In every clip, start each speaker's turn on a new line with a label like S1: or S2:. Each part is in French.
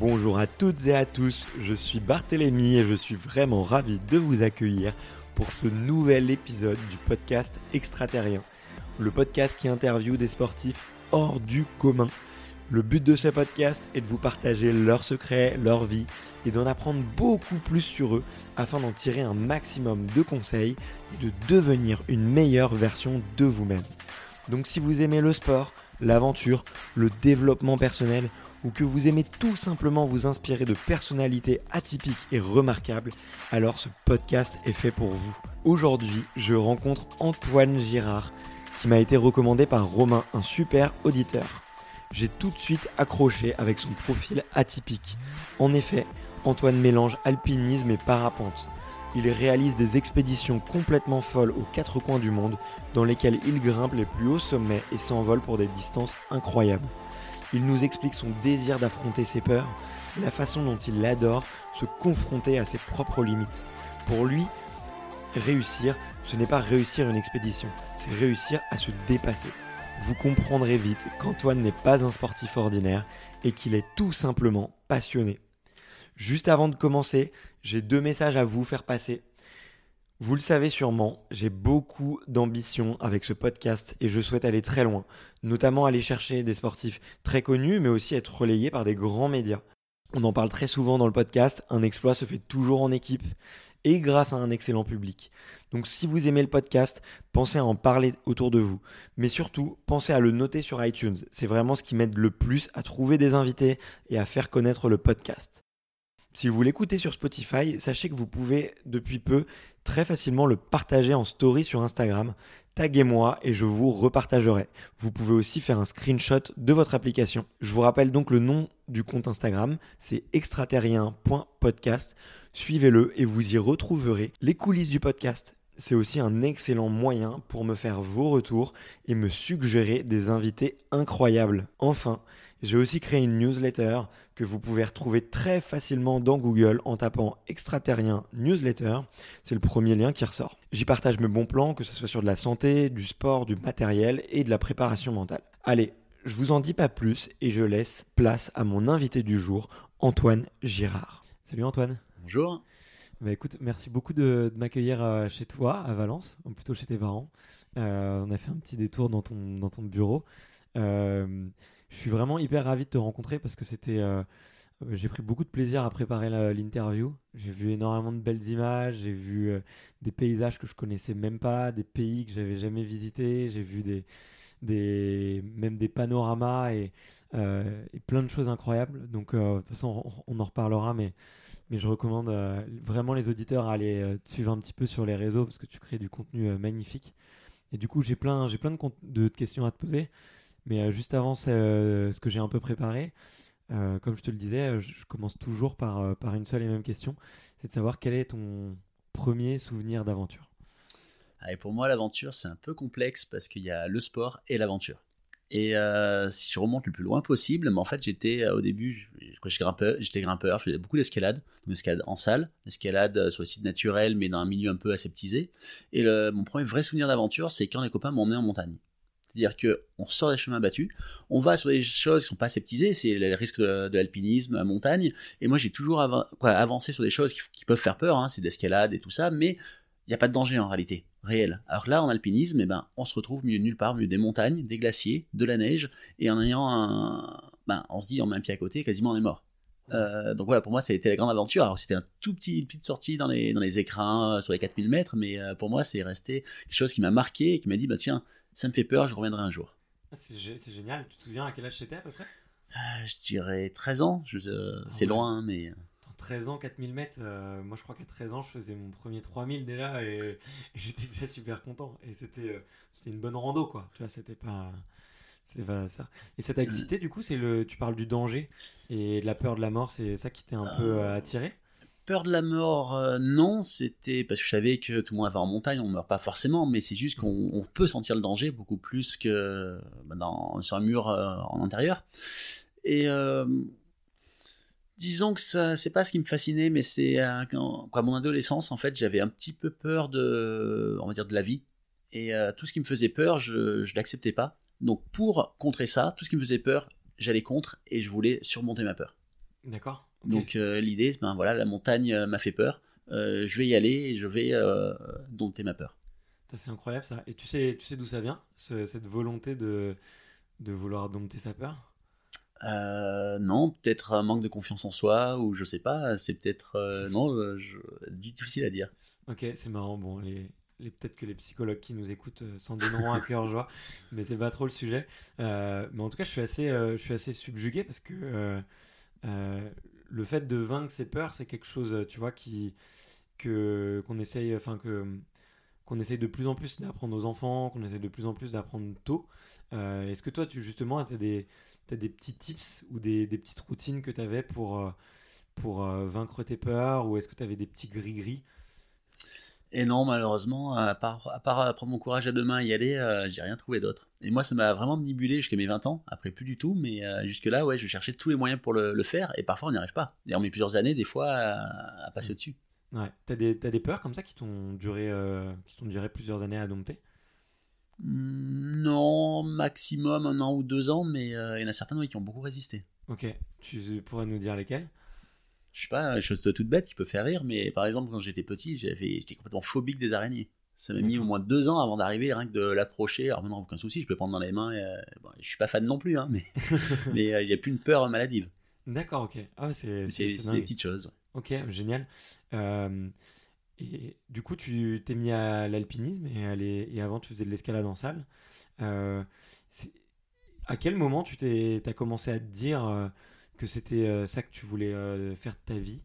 S1: Bonjour à toutes et à tous, je suis Barthélémy et je suis vraiment ravi de vous accueillir pour ce nouvel épisode du podcast Extraterrien, le podcast qui interviewe des sportifs hors du commun. Le but de ce podcast est de vous partager leurs secrets, leur vie et d'en apprendre beaucoup plus sur eux afin d'en tirer un maximum de conseils et de devenir une meilleure version de vous-même. Donc si vous aimez le sport, l'aventure, le développement personnel ou que vous aimez tout simplement vous inspirer de personnalités atypiques et remarquables, alors ce podcast est fait pour vous. Aujourd'hui, je rencontre Antoine Girard, qui m'a été recommandé par Romain, un super auditeur. J'ai tout de suite accroché avec son profil atypique. En effet, Antoine mélange alpinisme et parapente. Il réalise des expéditions complètement folles aux quatre coins du monde, dans lesquelles il grimpe les plus hauts sommets et s'envole pour des distances incroyables. Il nous explique son désir d'affronter ses peurs et la façon dont il adore se confronter à ses propres limites. Pour lui, réussir, ce n'est pas réussir une expédition, c'est réussir à se dépasser. Vous comprendrez vite qu'Antoine n'est pas un sportif ordinaire et qu'il est tout simplement passionné. Juste avant de commencer, j'ai deux messages à vous faire passer. Vous le savez sûrement, j'ai beaucoup d'ambition avec ce podcast et je souhaite aller très loin, notamment aller chercher des sportifs très connus, mais aussi être relayé par des grands médias. On en parle très souvent dans le podcast, un exploit se fait toujours en équipe et grâce à un excellent public. Donc si vous aimez le podcast, pensez à en parler autour de vous. Mais surtout, pensez à le noter sur iTunes. C'est vraiment ce qui m'aide le plus à trouver des invités et à faire connaître le podcast. Si vous l'écoutez sur Spotify, sachez que vous pouvez depuis peu très facilement le partager en story sur Instagram. Taguez-moi et je vous repartagerai. Vous pouvez aussi faire un screenshot de votre application. Je vous rappelle donc le nom du compte Instagram, c'est extraterrien.podcast. Suivez-le et vous y retrouverez les coulisses du podcast. C'est aussi un excellent moyen pour me faire vos retours et me suggérer des invités incroyables. Enfin, j'ai aussi créé une newsletter que vous pouvez retrouver très facilement dans Google en tapant extraterrien newsletter. C'est le premier lien qui ressort. J'y partage mes bons plans, que ce soit sur de la santé, du sport, du matériel et de la préparation mentale. Allez, je vous en dis pas plus et je laisse place à mon invité du jour, Antoine Girard. Salut Antoine.
S2: Bonjour.
S1: Bah écoute, merci beaucoup de, de m'accueillir euh, chez toi, à Valence, ou plutôt chez tes parents. Euh, on a fait un petit détour dans ton, dans ton bureau. Euh, je suis vraiment hyper ravi de te rencontrer parce que c'était. euh, euh, j'ai pris beaucoup de plaisir à préparer l'interview. J'ai vu énormément de belles images, j'ai vu euh, des paysages que je connaissais même pas, des pays que j'avais jamais visités, j'ai vu des, des, même des panoramas et, et plein de choses incroyables. Donc, de toute façon, on, en reparlera, mais, mais je recommande vraiment les auditeurs à aller te suivre un petit peu sur les réseaux parce que tu crées du contenu magnifique. Et du coup, j'ai plein, j'ai plein de questions à te poser. Mais euh, juste avant euh, ce que j'ai un peu préparé, euh, comme je te le disais, je, commence toujours par, par une seule et même question. C'est de savoir quel est ton premier souvenir d'aventure.
S2: Pour moi, l'aventure, c'est un peu complexe parce qu'il y a le sport et l'aventure. Et si je remonte le plus loin possible, mais en fait, j'étais au début, quand j'étais grimpeur, j'étais grimpeur, je faisais beaucoup d'escalade, escalade en salle, escalade sur les sites naturels, mais dans un milieu un peu aseptisé. Et le- mon premier vrai souvenir d'aventure, c'est quand les copains emmené en montagne. C'est-à-dire que on sort des chemins battus, on va sur des choses qui sont pas aseptisées, c'est le risque de, l'alpinisme, la montagne. Et moi, j'ai toujours avancé sur des choses qui, peuvent faire peur, hein, c'est d'escalade et tout ça, mais il n'y a pas de danger en réalité, réel. Alors là, en alpinisme, eh ben, on se retrouve de nulle part, milieu des montagnes, des glaciers, de la neige, et en ayant un. Ben, on se dit, on met un pied à côté, quasiment on est mort. Euh, donc voilà, pour moi, ça a été la grande aventure. Alors c'était un tout petit, petite sortie dans les, dans les écrins euh, sur les 4000 mètres, mais euh, pour moi, c'est resté quelque chose qui m'a marqué et qui m'a dit, bah tiens, ça me fait peur, je reviendrai un jour.
S1: C'est génial. Tu te souviens à quel âge c'était à peu près?
S2: Euh, je dirais 13 ans, euh,
S1: Ah
S2: c'est
S1: ouais.
S2: loin, mais.
S1: 13 ans, 4000 mètres, euh, moi je crois qu'à 13 ans, je faisais mon premier 3000 déjà et, et j'étais déjà super content. Et c'était c'était une bonne rando, quoi. Tu vois, c'était pas. C'est pas ça. Et ça t'a excité, du coup, c'est le. Tu parles du danger et de la peur de la mort, c'est ça qui t'est un peu euh, attiré?
S2: Peur de la mort, euh, non, c'était parce que je savais que tout le monde va en montagne, on meurt pas forcément, mais c'est juste qu'on on peut sentir le danger beaucoup plus que bah, dans, sur un mur euh, en intérieur. Et euh, disons que ça, c'est pas ce qui me fascinait, mais c'est euh, quand, à mon adolescence, en fait, j'avais un petit peu peur de, on va dire, de la vie. Et euh, tout ce qui me faisait peur, je, je l'acceptais pas. Donc pour contrer ça, tout ce qui me faisait peur, j'allais contre et je voulais surmonter ma peur.
S1: D'accord.
S2: Donc euh, l'idée, c'est, ben voilà, la montagne euh, m'a fait peur. Euh, je vais y aller et je vais euh, dompter ma peur.
S1: C'est incroyable ça. Et tu sais, tu sais d'où ça vient, ce- cette volonté de, de vouloir dompter sa peur?
S2: Non, peut-être un manque de confiance en soi ou je sais pas. C'est peut-être non, je, difficile à dire.
S1: Ok, c'est marrant. Bon, les- peut-être que les psychologues qui nous écoutent euh, s'en donneront à cœur joie, mais c'est pas trop le sujet. Euh, mais en tout cas, je suis assez, euh, je suis assez subjugué parce que euh, le fait de vaincre ses peurs, c'est quelque chose, tu vois, qui que qu'on essaye, enfin que qu'on essaye de plus en plus d'apprendre aux enfants, qu'on essaye de plus en plus d'apprendre tôt. Est-ce que toi, tu justement, tu as des, t'as des petits tips ou des, des petites routines que tu avais pour, pour vaincre tes peurs ou est-ce que tu avais des petits gris-gris?
S2: Et non, malheureusement, à part, à part prendre mon courage à deux mains et y aller, euh, j'ai rien trouvé d'autre. Et moi, ça m'a vraiment manipulé jusqu'à mes 20 ans. Après, plus du tout, mais euh, jusque-là, ouais, je cherchais tous les moyens pour le, le faire et parfois, on n'y arrive pas. Et on met plusieurs années, des fois, à, à passer au-dessus.
S1: Ouais. T'as des, t'as des peurs comme ça qui t'ont duré, euh, qui t'ont duré plusieurs années à dompter?
S2: Hmm, Non, maximum un an ou deux ans, mais euh, il y en a certaines oui, qui ont beaucoup résisté.
S1: Ok. Tu pourrais nous dire lesquelles?
S2: Je sais pas, une chose toute bête qui peut faire rire, mais par exemple, quand j'étais petit, j'avais, j'étais complètement phobique des araignées. Ça m'a mis au moins deux ans avant d'arriver, rien que de l'approcher. Alors maintenant, aucun souci, je peux le prendre dans les mains. Et, euh, bon, je suis pas fan non plus, hein, mais mais euh, il n'y a plus une peur maladive.
S1: D'accord, ok. Ah c'est,
S2: des petites choses.
S1: Ok, génial. Euh, et du coup, tu t'es mis à l'alpinisme et, à les- et avant, tu faisais de l'escalade en salle. Euh, à quel moment tu t'es, t'as commencé à te dire que c'était euh, ça que tu voulais euh, faire de ta vie?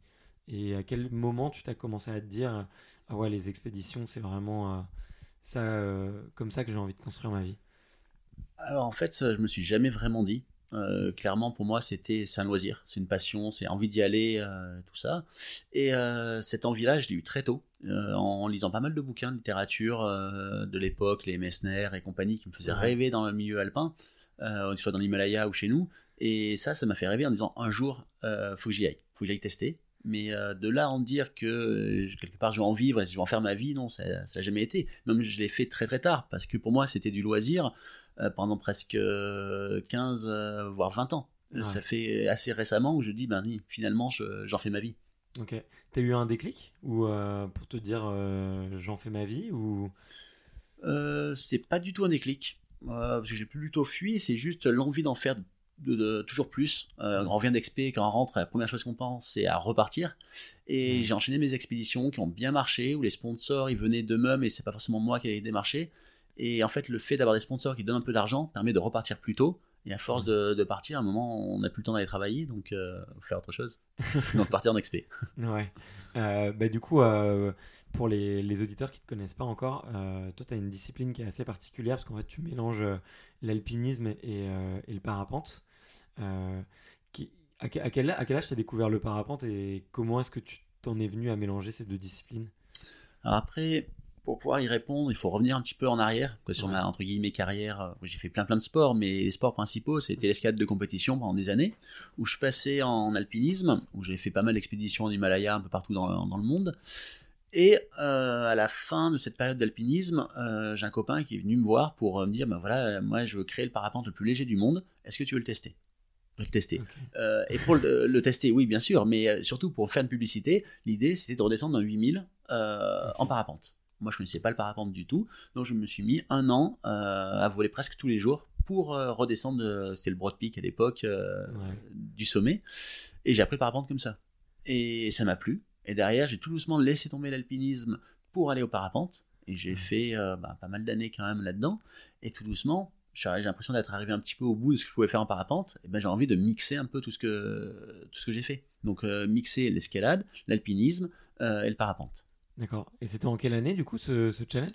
S1: Et à quel moment tu t'as commencé à te dire, ah ouais, les expéditions, c'est vraiment euh, ça, comme ça que j'ai envie de construire ma vie?
S2: Alors en fait, je me suis jamais vraiment dit. Euh, clairement, pour moi, c'était c'est un loisir, c'est une passion, c'est envie d'y aller, euh, tout ça. Et euh, cette envie-là, je l'ai eu très tôt, en lisant pas mal de bouquins de littérature de l'époque, les Messner et compagnie, qui me faisaient rêver dans le milieu alpin, que ce soit dans l'Himalaya ou chez nous. Et ça, ça m'a fait rêver en disant un jour, euh, faut que j'y aille, faut que j'aille tester. Mais euh, de là en dire que euh, quelque part je vais en vivre et je vais en faire ma vie, non, ça ça n'a jamais été. Même je l'ai fait très très tard parce que pour moi c'était du loisir euh, pendant presque euh, 15 euh, voire 20 ans.
S1: Ouais.
S2: Ça fait assez récemment où je dis ben finalement je- j'en fais ma vie.
S1: Ok. T'as eu un déclic? Ou pour te dire j'en fais ma vie ou?
S2: C'est pas du tout un déclic euh, parce que j'ai plutôt fui, c'est juste l'envie d'en faire de, de- toujours plus. Euh, on revient d'expé, quand on rentre, la première chose qu'on pense, c'est à repartir. Et j'ai enchaîné mes expéditions qui ont bien marché, où les sponsors, ils venaient d'eux-mêmes et c'est pas forcément moi qui allais démarcher. Et en fait, le fait d'avoir des sponsors qui donnent un peu d'argent permet de repartir plus tôt. Et à force de, de partir, à un moment, on n'a plus le temps d'aller travailler, donc euh, faut faire autre chose. donc partir en expé.
S1: Ouais. Euh, bah, du coup, euh, pour les, les auditeurs qui ne te connaissent pas encore, euh, toi, tu as une discipline qui est assez particulière parce qu'en fait, tu mélanges l'alpinisme et, et le parapente. Qui, à quel, à quel âge tu as découvert le parapente et comment est-ce que tu t'en es venu à mélanger ces deux disciplines?
S2: Alors après, pour pouvoir y répondre, il faut revenir un petit peu en arrière, que sur
S1: Ouais.
S2: ma entre guillemets carrière, euh, où j'ai fait plein plein de sports, mais les sports principaux c'était l'escalade de compétition pendant des années, où je passais en alpinisme, où j'ai fait pas mal d'expéditions en Himalaya un peu partout dans, dans le monde. Et euh, à la fin de cette période d'alpinisme, euh, j'ai un copain qui est venu me voir pour euh, me dire, ben voilà, moi je veux créer le parapente le plus léger du monde. Est-ce que tu veux le tester? Le tester. Euh, et pour le, le tester, oui, bien sûr, mais surtout pour faire une publicité, l'idée c'était de redescendre d'un 8000 euh, en parapente. Moi, je connaissais pas le parapente du tout, donc je me suis mis un an euh, à voler presque tous les jours pour euh, redescendre. de- C'était le Broad Peak à l'époque euh,
S1: Ouais.
S2: du sommet, et j'ai appris le parapente comme ça. Et ça m'a plu. Et derrière, j'ai tout doucement laissé tomber l'alpinisme pour aller au parapente. Et j'ai fait bah, pas mal d'années quand même là-dedans. Et tout doucement, j'ai l'impression d'être arrivé un petit peu au bout de ce que je pouvais faire en parapente, et ben j'ai envie de mixer un peu tout ce que, tout ce que j'ai fait. Donc euh, mixer l'escalade, l'alpinisme et le parapente.
S1: D'accord. Et c'était en quelle année du coup ce, challenge?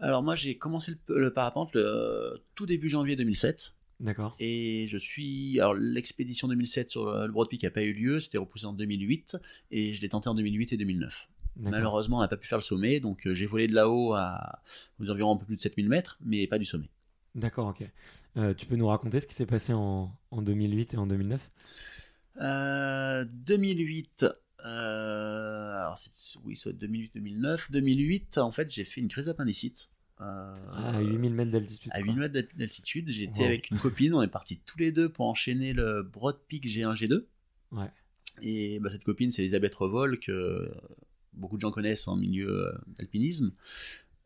S2: Alors moi j'ai commencé le, parapente le tout début janvier 2007.
S1: D'accord.
S2: Et je suis. Alors, l'expédition 2007 sur le Broad Peak n'a pas eu lieu, c'était repoussé en 2008, et je l'ai tenté en 2008 et 2009. Malheureusement, on n'a pas pu faire le sommet, donc euh, j'ai volé de là-haut à aux environ un peu plus de 7000 mètres, mais pas du sommet.
S1: D'accord, ok. Euh, tu peux nous raconter ce qui s'est passé en, en, 2008 et en 2009
S2: euh, 2008, euh, alors oui, soit 2008-2009. 2008, en fait, j'ai fait une crise d'appendicite.
S1: Euh, à 8000 mètres d'altitude.
S2: À 8000 mètres d'altitude, j'étais avec une copine, on est partis tous les deux pour enchaîner le Broad Peak G1, G2.
S1: Ouais.
S2: Et bah, cette copine, c'est Elisabeth Revol, que beaucoup de gens connaissent en milieu euh, d'alpinisme.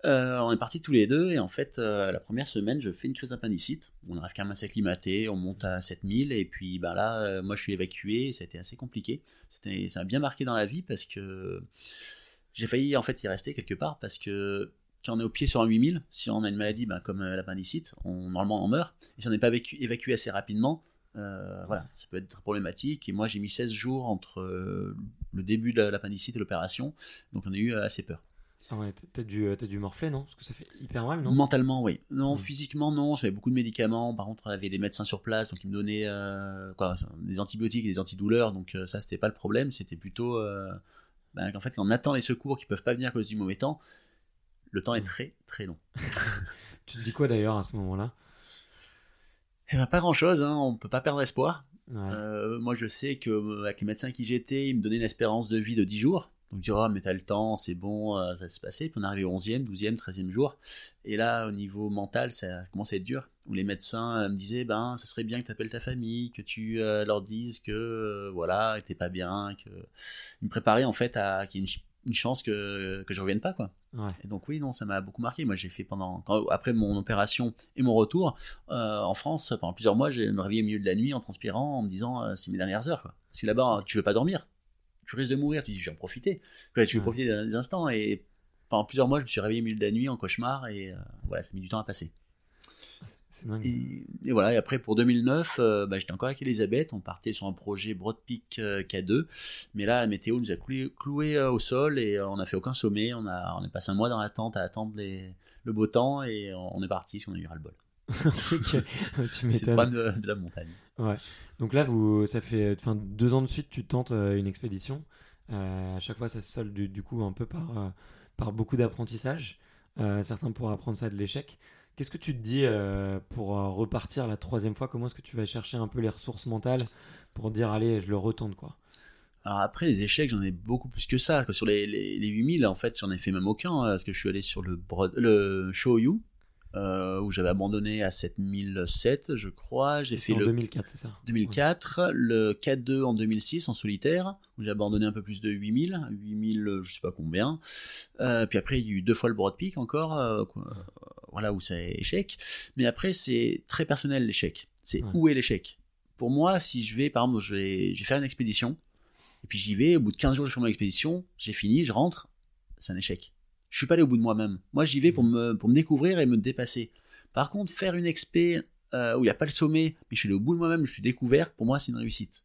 S2: Euh, on est partis tous les deux et en fait la première semaine je fais une crise d'appendicite. On arrive quand même à s'acclimater, on monte à 7000 et puis bah là moi je suis évacué et c'était assez compliqué. Ça m'a bien marqué dans la vie parce que j'ai failli en fait y rester quelque part parce que quand on est au pied sur un 8000, si on a une maladie ben, comme euh, l'appendicite, on, normalement on meurt. Et si on n'est pas évacué assez rapidement, euh, voilà, ça peut être problématique. Et moi j'ai mis 16 jours entre euh, le début de l'appendicite et l'opération, donc on a eu assez peur.
S1: Ah ouais, t'as dû, as dû morfler, non? Parce que ça fait hyper mal, non?
S2: Mentalement, oui. Non, physiquement, non. J'avais beaucoup de médicaments. Par contre, on avait des médecins sur place, donc ils me donnaient quoi, des antibiotiques et des antidouleurs. Donc ça, c'était pas le problème. C'était plutôt ben, qu'en fait, quand on attend les secours qui peuvent pas venir à cause du mauvais temps, le temps est très très long.
S1: tu te dis quoi d'ailleurs à ce moment-là?
S2: Eh ben, Pas grand-chose, hein. on ne peut pas perdre espoir. Euh, moi je sais que euh, avec les médecins qui j'étais, ils me donnaient une espérance de vie de 10 jours. Donc tu diras, oh, mais t'as le temps, c'est bon, euh, ça va se passer. Puis on arrive au 11e, 12e, 13e jour. Et là, au niveau mental, ça commence à être dur. Où les médecins me disaient, ben, ça serait bien que tu appelles ta famille, que tu leur dises que, voilà, t'es pas bien, que. Ils me préparaient en fait à qu'il y ait une une chance que, que je revienne pas quoi. Et donc oui non ça m'a beaucoup marqué. Moi j'ai fait pendant après mon opération et mon retour euh, en France pendant plusieurs mois j'ai me réveillé au milieu de la nuit en transpirant en me disant euh, c'est mes dernières heures quoi. Si là-bas tu veux pas dormir, tu risques de mourir. Tu dis je vais en profiter. tu veux profiter des instants et pendant plusieurs mois je me suis réveillé au milieu de la nuit en cauchemar et euh, voilà ça a mis du temps à passer. Et, voilà, et après pour 2009, euh, bah, j'étais encore avec Elisabeth, on partait sur un projet Broad Peak euh, K2, mais là la météo nous a cloué, euh, au sol et on n'a fait aucun sommet, on, a, on est passé un mois dans la tente à attendre le beau temps et on est parti si on a eu C'est problème de, la montagne.
S1: Ouais. Donc là, vous, ça fait enfin, deux ans de suite, tu tentes une expédition. à chaque fois, ça se solde du, coup un peu par, par beaucoup d'apprentissage. certains pourraient apprendre ça de l'échec. Qu'est-ce que tu te dis euh, pour euh, repartir la troisième fois? Comment est-ce que tu vas chercher un peu les ressources mentales pour dire allez, je le retourne quoi?
S2: Alors après, les échecs, j'en ai beaucoup plus que ça. Sur les, les, les 8000, en fait, j'en ai fait même aucun, hein, parce que je suis allé sur le, le Shoyu, euh, où j'avais abandonné à 7007, je crois. J'ai fait
S1: en le 2004, c'est ça
S2: 2004, le K2 en 2006 en solitaire, où j'ai abandonné un peu plus de 8000, 8000, je sais pas combien. Euh, puis après, il y a eu deux fois le Broad Peak encore. Euh, voilà où c'est échec. Mais après, c'est très personnel l'échec. C'est où est l'échec? Pour moi, si je vais, par exemple, je vais, faire une expédition, et puis j'y vais, au bout de 15 jours, je fais mon expédition, j'ai fini, je rentre, c'est un échec. Je suis pas allé au bout de moi-même. Moi, j'y vais pour me, pour me découvrir et me dépasser. Par contre, faire une expé euh, où il n'y a pas le sommet, mais je suis allé au bout de moi-même, je suis découvert, pour moi, c'est une réussite.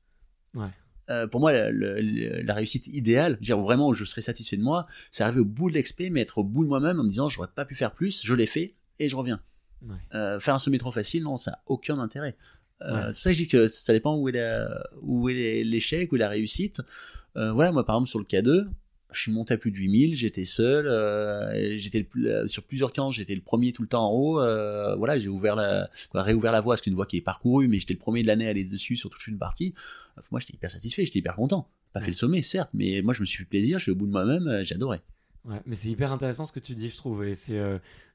S1: Ouais.
S2: Euh, pour moi, la, réussite idéale, dire vraiment où je serais satisfait de moi, c'est arriver au bout de l'expé, mais être au bout de moi-même en me disant j'aurais pas pu faire plus, je l'ai fait et je reviens. Euh, faire un sommet trop facile, non, ça n'a aucun intérêt. Euh, c'est pour ça que je dis que ça dépend où est, où est l'échec, où est la réussite. voilà, moi par exemple sur le K2, je suis monté à plus de 8000, j'étais seul, euh, j'étais sur plusieurs camps, j'étais le premier tout le temps en haut. Euh, voilà, j'ai ouvert la, quoi, réouvert la voie, c'est une voie qui est parcourue, mais j'étais le premier de l'année à aller dessus sur toute une partie. moi, j'étais hyper satisfait, j'étais hyper content. Pas fait le sommet, certes, mais moi, je me suis fait plaisir, je suis au bout de moi-même, euh.
S1: Ouais, mais c'est hyper intéressant ce que tu dis, je trouve, et c'est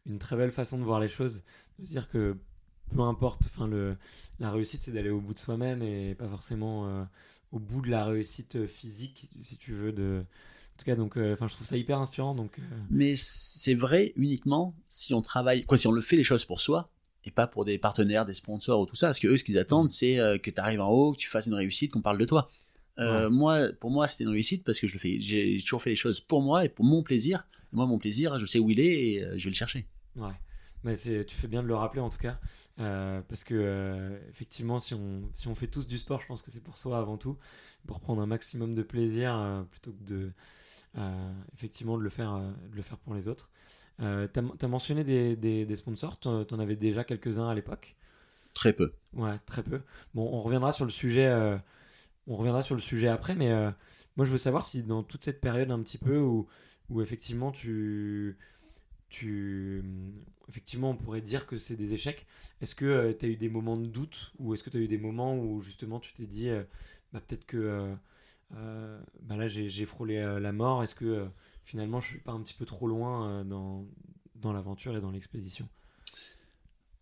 S1: une très belle façon de voir les choses, de dire que peu importe, enfin le, la réussite, c'est d'aller au bout de soi-même et pas forcément au bout de la réussite physique, si tu veux, de tout cas, donc, euh, enfin, je trouve ça hyper inspirant. Donc, euh.
S2: Mais c'est vrai uniquement si on travaille, quoi, si on le fait les choses pour soi et pas pour des partenaires, des sponsors ou tout ça. Parce que eux, ce qu'ils attendent, mm. c'est euh, que tu arrives en haut, que tu fasses une réussite, qu'on parle de toi. Moi, pour moi, c'était une réussite parce que je le fais. J'ai toujours fait les choses pour moi et pour mon plaisir. moi, mon plaisir, je sais où il est et je vais le chercher.
S1: Ouais. C'est- tu fais bien de le rappeler en tout cas, euh, parce que euh, effectivement, si on, si on fait tous du sport, je pense que c'est pour soi avant tout, pour prendre un maximum de plaisir plutôt que de effectivement de le faire, euh, de le faire pour les autres. Euh, t'as, as mentionné des, des, des sponsors, t'en, t'en avais déjà quelques-uns à l'époque?
S2: Très peu.
S1: Ouais, très peu. Bon, on reviendra sur le sujet. euh, on reviendra sur le sujet après, mais euh, moi je veux savoir si dans toute cette période un petit peu où, où effectivement tu, tu, effectivement on pourrait dire que c'est des échecs. Est-ce que tu as eu des moments de doute ou est-ce que tu as eu des moments où justement tu t'es dit, euh, bah, peut-être que euh, euh, bah, là j'ai frôlé euh, la mort. Est-ce que euh, finalement je suis pas un petit peu trop loin euh, dans, dans l'aventure et dans l'expédition?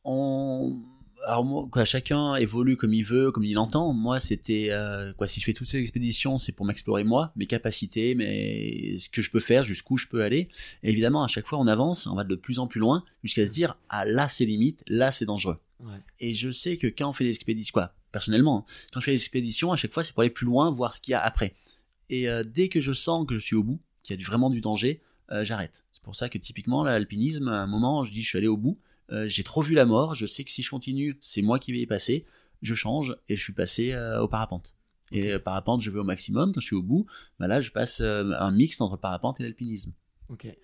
S2: On... Alors moi, quoi, chacun évolue comme il veut, comme il entend. Moi, c'était euh, quoi Si je fais toutes ces expéditions, c'est pour m'explorer moi, mes capacités, mais ce que je peux faire, jusqu'où je peux aller. Et évidemment, à chaque fois, on avance, on va de plus en plus loin, jusqu'à se dire ah là, c'est limite, là, c'est dangereux.
S1: Ouais.
S2: Et je sais que quand on fait des expéditions, quoi, personnellement, hein, quand je fais des expéditions, à chaque fois, c'est pour aller plus loin, voir ce qu'il y a après. Et euh, dès que je sens que je suis au bout, qu'il y a vraiment du danger, euh, j'arrête. C'est pour ça que typiquement, l'alpinisme, à un moment, je dis je suis allé au bout. Euh, j'ai trop vu la mort, je sais que si je continue, c'est moi qui vais y passer, je change et je suis passé au parapente. Et parapente, je vais au maximum, quand je suis au bout, bah là je passe un mix entre parapente et l'alpinisme.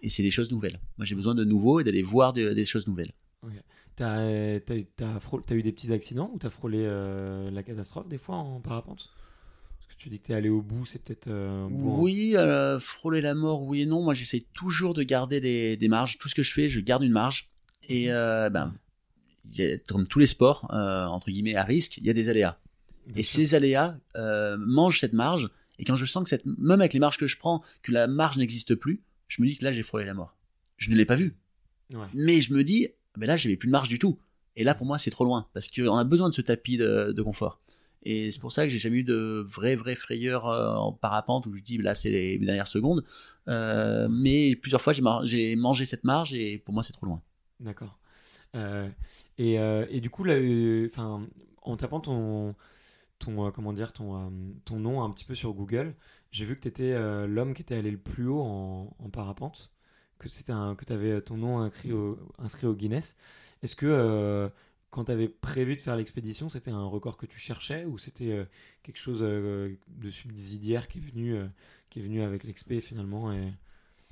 S2: Et c'est des choses nouvelles. Moi j'ai besoin de nouveau et d'aller voir de- des choses nouvelles.
S1: T'as- t'as eu des petits accidents ou t'as frôlé euh, la catastrophe des fois en parapente? Parce que tu dis que t'es allé au bout, c'est peut-être euh,
S2: Oui, euh, frôler la mort, oui et non. Moi j'essaie toujours de garder des, des marges. Tout ce que je fais, je garde une marge. Et euh, ben, comme tous les sports, euh, entre guillemets, à risque, il y a des aléas. Et ces aléas euh, mangent cette marge. Et quand je sens que cette, même avec les marges que je prends, que la marge n'existe plus, je me dis que là j'ai frôlé la mort. Je ne l'ai pas vu,
S1: Ouais.
S2: mais je me dis, mais là j'avais plus de marge du tout. Et là pour moi c'est trop loin parce qu'on a besoin de ce tapis de, confort. Et c'est pour ça que j'ai jamais eu de vraie vraie frayeur euh, en parapente où je dis là c'est les dernières secondes. Euh, mais plusieurs fois j'ai mangé cette marge et pour moi c'est trop loin.
S1: D'accord. Euh, et, et du coup, là, en tapant ton, ton, comment dire, ton, ton nom un petit peu sur Google, j'ai vu que tu étais l'homme qui était allé le plus haut en parapente, que c'était que tu avais ton nom inscrit au, inscrit au Guinness. Est-ce que euh, quand tu avais prévu de faire l'expédition, c'était un record que tu cherchais ou c'était euh, quelque chose euh, de subsidiaire qui est venu, euh, qui est venu avec l'expé finalement et...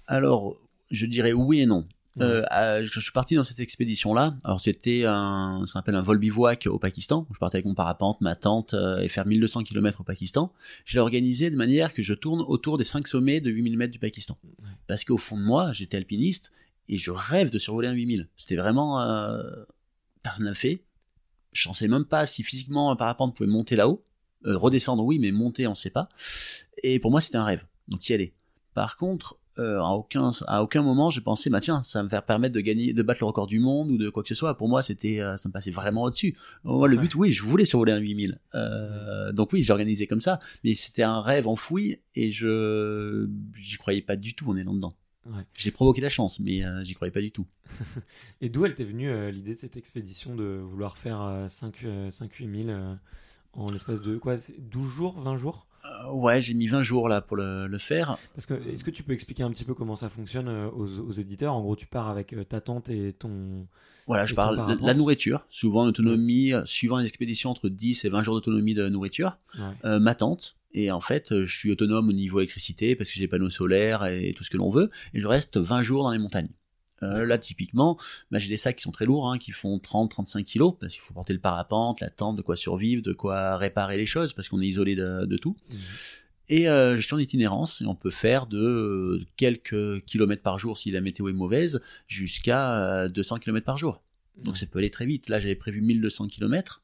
S2: Alors je dirais oui et non. Euh, je suis parti dans cette expédition-là. Alors c'était un, ce qu'on appelle un vol bivouac au Pakistan. Je partais avec mon parapente, ma tente euh, et faire 1200 km au Pakistan. Je l'ai organisé de manière que je tourne autour des cinq sommets de 8000 mètres du Pakistan. Parce qu'au fond de moi, j'étais alpiniste et je rêve de survoler un 8000. C'était vraiment euh, personne n'a fait. Je ne sais même pas si physiquement un parapente pouvait monter là-haut. Euh, redescendre oui, mais monter on sait pas. Et pour moi c'était un rêve. Donc y aller. Par contre, euh, à aucun à aucun moment j'ai pensé bah tiens ça va me faire permettre de gagner de battre le record du monde ou de quoi que ce soit. Pour moi c'était euh, ça me passait vraiment au-dessus. Moi le
S1: Ouais.
S2: but oui je voulais survoler un 8000 euh, donc oui j'ai organisé comme ça. Mais c'était un rêve enfoui et je j'y croyais pas du tout en étant dedans.
S1: Ouais.
S2: j'ai provoqué la chance mais euh, j'y croyais pas du tout.
S1: Et d'où elle t'est venue l'idée de cette expédition de vouloir faire 5-8 000 euh, en l'espace de quoi c'est 12 jours 20 jours?
S2: Euh, ouais j'ai mis 20 jours là pour le, le faire
S1: Parce que est-ce que tu peux expliquer un petit peu comment ça fonctionne euh, aux, aux éditeurs En gros, tu pars avec euh, ta tente et ton.
S2: Voilà,
S1: Et
S2: je parle
S1: parapente
S2: la nourriture, souvent l'autonomie, euh, suivant les expéditions entre 10 et 20 jours d'autonomie de nourriture,
S1: Ouais.
S2: euh, ma tente, et en fait, je suis autonome au niveau électricité parce que j'ai panneaux solaires et tout ce que l'on veut, et je reste 20 jours dans les montagnes. Euh, là, typiquement, bah, j'ai des sacs qui sont très lourds, hein, qui font 30-35 kilos, parce qu'il faut porter le parapente, la tente, de quoi survivre, de quoi réparer les choses, parce qu'on est isolé de, de tout.
S1: Mhm.
S2: Et euh, je suis en itinérance et on peut faire de euh, quelques kilomètres par jour si la météo est mauvaise jusqu'à euh, 200 kilomètres par jour. Donc
S1: Ouais.
S2: ça peut aller très vite. Là j'avais prévu 1200 kilomètres.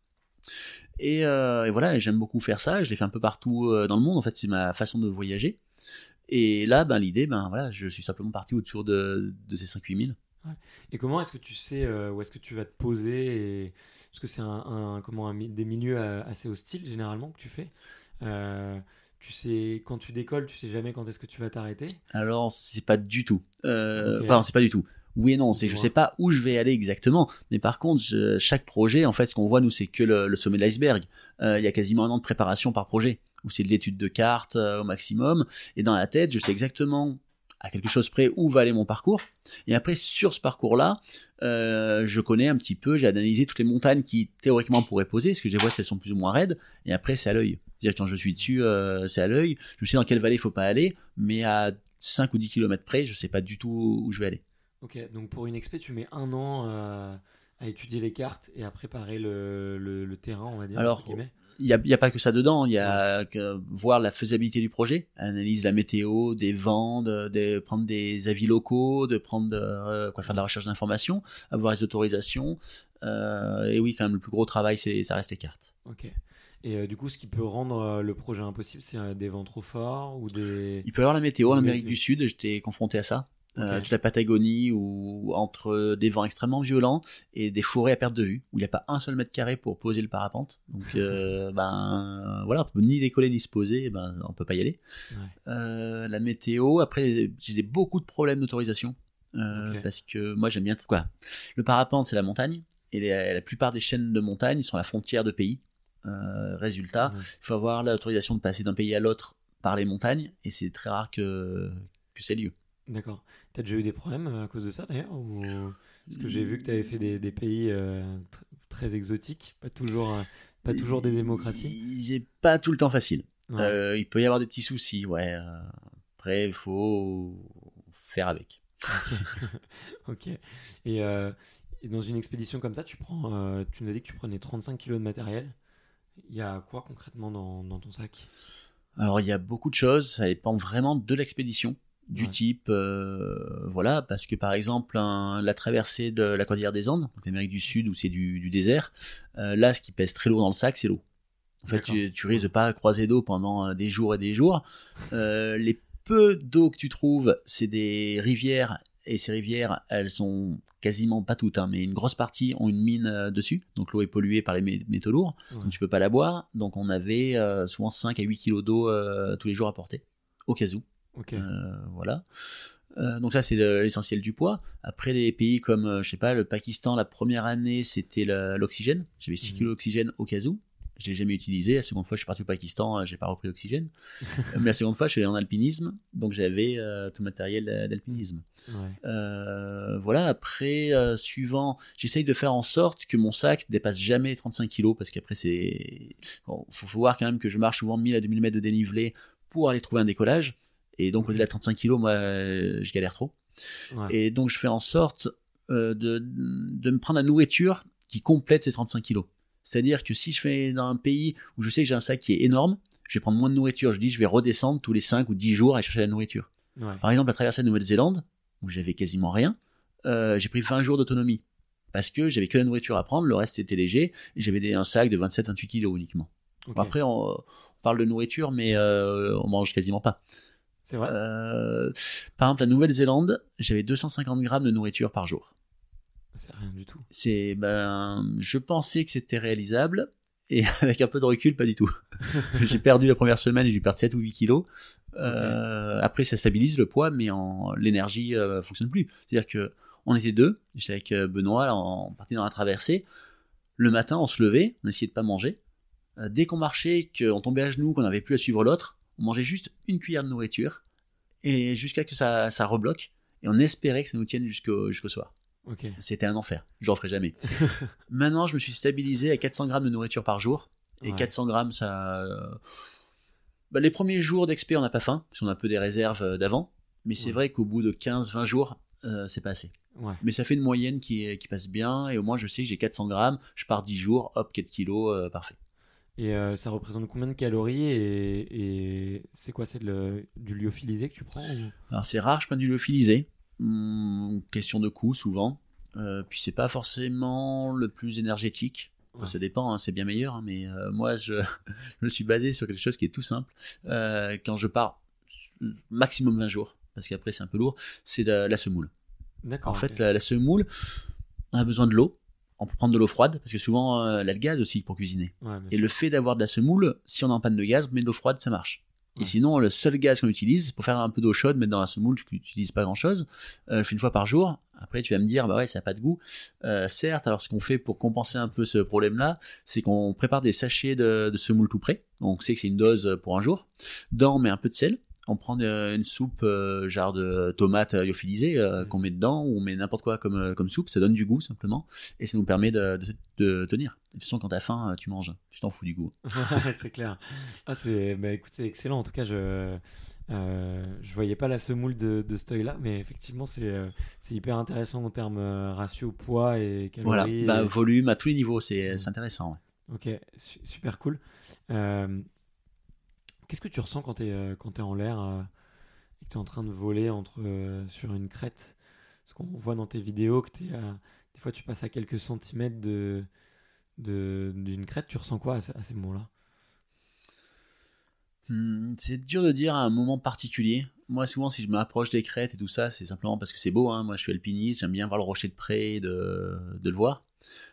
S2: Et, euh, et voilà, j'aime beaucoup faire ça. Je l'ai fait un peu partout euh, dans le monde. En fait, c'est ma façon de voyager. Et là, ben, l'idée, ben voilà, je suis simplement parti autour de, de ces 5-8 000.
S1: Et comment est-ce que tu sais euh, où est-ce que tu vas te poser et... Parce que c'est un, un- comment, un des milieux euh, assez hostiles généralement que tu fais. Euh, tu sais, quand tu décolles, tu sais jamais quand est-ce que tu vas t'arrêter.
S2: Alors, c'est pas du tout. Euh. Pardon, c'est pas du tout. Oui et non, c'est je sais pas où je vais aller exactement, mais par contre, je- chaque projet, en fait, ce qu'on voit nous, c'est que le, le sommet de l'iceberg. Il y a quasiment un an de préparation par projet, où c'est de l'étude de cartes euh, au maximum, et dans la tête, je sais exactement à quelque chose près où va aller mon parcours. Et après, sur ce parcours-là, euh, je connais un petit peu, j'ai analysé toutes les montagnes qui théoriquement pourraient poser, parce que je vois si elles sont plus ou moins raides, et après c'est à l'œil. C'est-à-dire quand je suis dessus, euh, c'est à l'œil, je sais dans quelle vallée il faut pas aller, mais à 5 ou 10 km près, je sais pas du tout où je vais aller.
S1: Ok, donc pour une expé, tu mets un an euh, à étudier les cartes et à préparer le, le, terrain, on va dire.
S2: Alors, il n'y a, y a, pas que ça dedans, il y a que voir la faisabilité du projet, analyse la météo, des vents, de, prendre des avis locaux, de prendre euh, quoi faire de la recherche d'informations, avoir les autorisations. Euh, et oui, quand même, le plus gros travail, c'est ça reste les cartes.
S1: Ok. Et euh, du coup, ce qui peut rendre le projet impossible, c'est des vents trop forts ou des.
S2: Il peut y avoir la météo en Amérique du Sud. J'étais confronté à ça. Euh, toute la Patagonie ou entre des vents extrêmement violents et des forêts à perte de vue où il n'y a pas un seul mètre carré pour poser le parapente. Donc euh, ben voilà, on peut ni décoller ni se poser, ben on peut pas y aller. Euh, la météo, après j'ai beaucoup de problèmes d'autorisation parce que moi j'aime bien quoi. Le parapente c'est la montagne et la plupart des chaînes de montagne sont à la frontière de pays. résultat, il faut avoir l'autorisation de passer d'un pays à l'autre par les montagnes et c'est très rare que que c'est lieu.
S1: D'accord. T'as déjà eu des problèmes euh, à cause de ça d'ailleurs ou... Parce que j'ai vu que tu avais fait des, des pays euh, très exotiques, pas toujours, euh, pas toujours des démocraties?
S2: C'est pas tout le temps facile. il peut y avoir des petits soucis, ouais. Après, il faut faire avec.
S1: ok. Et, et, dans une expédition comme ça, tu prends, tu nous as dit que tu prenais 35 kg de matériel. Il y a quoi concrètement dans, dans ton sac?
S2: Alors, il y a beaucoup de choses. Ça dépend vraiment de l'expédition du type, euh, voilà, parce que par exemple la traversée de la cordillère des Andes, l'Amérique du Sud où c'est du, désert, euh, là ce qui pèse très lourd dans le sac c'est l'eau. En fait, tu, tu, risques de pas croiser d'eau pendant euh, des jours et des jours. les peu d'eau que tu trouves, c'est des rivières et ces rivières, elles sont quasiment pas toutes, hein, mais une grosse partie ont une mine dessus, donc l'eau est polluée par les métaux lourds, donc tu peux pas la boire. Donc on avait souvent 5 à 8 kilos d'eau tous les jours à porter, au cas où. Euh, voilà. Euh, donc ça c'est l'essentiel du poids. Après les pays comme euh, je sais pas le Pakistan la première année c'était l'oxygène. J'avais 6 mhm. kilos d'oxygène au cas où. Je l'ai jamais utilisé. La seconde fois je suis parti au Pakistan j'ai pas repris l'oxygène. Mais la seconde fois je suis allé en alpinisme donc j'avais tout le matériel d'alpinisme. voilà après suivant j'essaye de faire en sorte que mon sac dépasse jamais 35 kilos parce qu'après c'est faut, faut voir quand même que je marche souvent 1000 à 2000 mètres de dénivelé pour aller trouver un décollage. Et donc au-delà de 35 kilos, moi, euh, je galère trop. Et donc je fais en sorte euh, de, de me prendre la nourriture qui complète ces 35 kilos. C'est-à-dire que si je fais dans un pays où je sais que j'ai un sac qui est énorme, je vais prendre moins de nourriture. Je dis, je vais redescendre tous les 5 ou 10 jours à chercher la nourriture. Par exemple, à traverser la Nouvelle-Zélande, où j'avais quasiment rien, euh, j'ai pris 20 jours d'autonomie. Parce que j'avais que la nourriture à prendre, le reste était léger, et j'avais un sac de 27-28 kilos uniquement. après, on, parle de nourriture, mais on mange quasiment pas.
S1: C'est vrai.
S2: Euh, par exemple, la Nouvelle-Zélande, j'avais 250 grammes de nourriture par jour.
S1: C'est rien du tout.
S2: C'est ben, je pensais que c'était réalisable et avec un peu de recul, pas du tout. j'ai perdu la première semaine, j'ai dû perdre 7 ou 8 kilos. Euh, après, ça stabilise le poids, mais en l'énergie euh, fonctionne plus. C'est-à-dire que on était deux, j'étais avec euh, Benoît, on partait dans la traversée. Le matin, on se levait, on essayait de pas manger. dès qu'on marchait, qu'on tombait à genoux, qu'on n'avait plus à suivre l'autre, on mangeait juste une cuillère de nourriture et jusqu'à que ça, ça rebloque et on espérait que ça nous tienne jusqu'au jusqu'au soir. C'était un enfer, j'en ferai jamais. Maintenant, je me suis stabilisé à 400 grammes de nourriture par jour et 400 grammes, ça. Bah, les premiers jours d'expé, on n'a pas faim, parce qu'on a un peu des réserves euh, d'avant, mais c'est vrai qu'au bout de 15-20 jours, euh, c'est pas assez. Mais ça fait une moyenne qui, qui passe bien, et au moins je sais que j'ai 400 grammes, je pars 10 jours, hop, 4 kilos, euh, parfait.
S1: Et euh, ça représente combien de calories et, c'est quoi C'est du lyophilisé que tu prends
S2: Alors c'est rare, je prends du lyophilisé. Hum, question de coût souvent. Euh, puis c'est pas forcément le plus énergétique. Ça dépend, hein, c'est bien meilleur, hein, mais euh, moi je, me suis basé sur quelque chose qui est tout simple. Euh, quand je pars maximum 20 jours, parce qu'après c'est un peu lourd, c'est la, la, semoule.
S1: D'accord.
S2: En fait, la, la, semoule, on a besoin de l'eau, on peut prendre de l'eau froide parce que souvent euh, le gaz aussi pour cuisiner. et le fait d'avoir de la semoule, si on est en panne de gaz, on met de l'eau froide, ça marche. Et sinon, le seul gaz qu'on utilise, pour faire un peu d'eau chaude, mettre dans la semoule, tu n'utilises pas grand chose, euh, une fois par jour. Après, tu vas me dire, bah ouais, ça n'a pas de goût. Euh, certes, alors ce qu'on fait pour compenser un peu ce problème-là, c'est qu'on prépare des sachets de, de semoule tout prêt. Donc, on sait que c'est une dose pour un jour. Dedans, on met un peu de sel. On prend euh, une soupe euh, genre de lyophilisées euh, qu'on met dedans ou on met n'importe quoi comme, comme soupe, ça donne du goût simplement et ça nous permet de, de, de tenir. De toute façon, quand t'as faim, tu manges, tu t'en fous du goût.
S1: C'est clair. Ah, c'est, bah, écoute, c'est excellent. En tout cas, je, euh, je voyais pas la semoule de, de ce œil-là, mais effectivement, c'est, euh, c'est hyper intéressant en termes euh, ratio poids et
S2: Voilà,
S1: calories.
S2: bah,
S1: et-
S2: volume à tous les niveaux, c'est c'est intéressant. ouais.
S1: Ok, su- super cool. Euh, qu'est-ce que tu ressens quand tu es, quand t'es en l'air euh, et que tu es en train de voler entre, euh, sur une crête? Parce qu'on voit dans tes vidéos que t'es à- des fois tu passes à quelques centimètres de, de- d'une crête. Tu ressens quoi à, ce- à ces moments-là?
S2: Hmm, c'est dur de dire à un moment particulier. Moi, souvent, si je m'approche des crêtes et tout ça, c'est simplement parce que c'est beau. hein. Moi, je suis alpiniste, j'aime bien voir le rocher de près, et de, de le voir.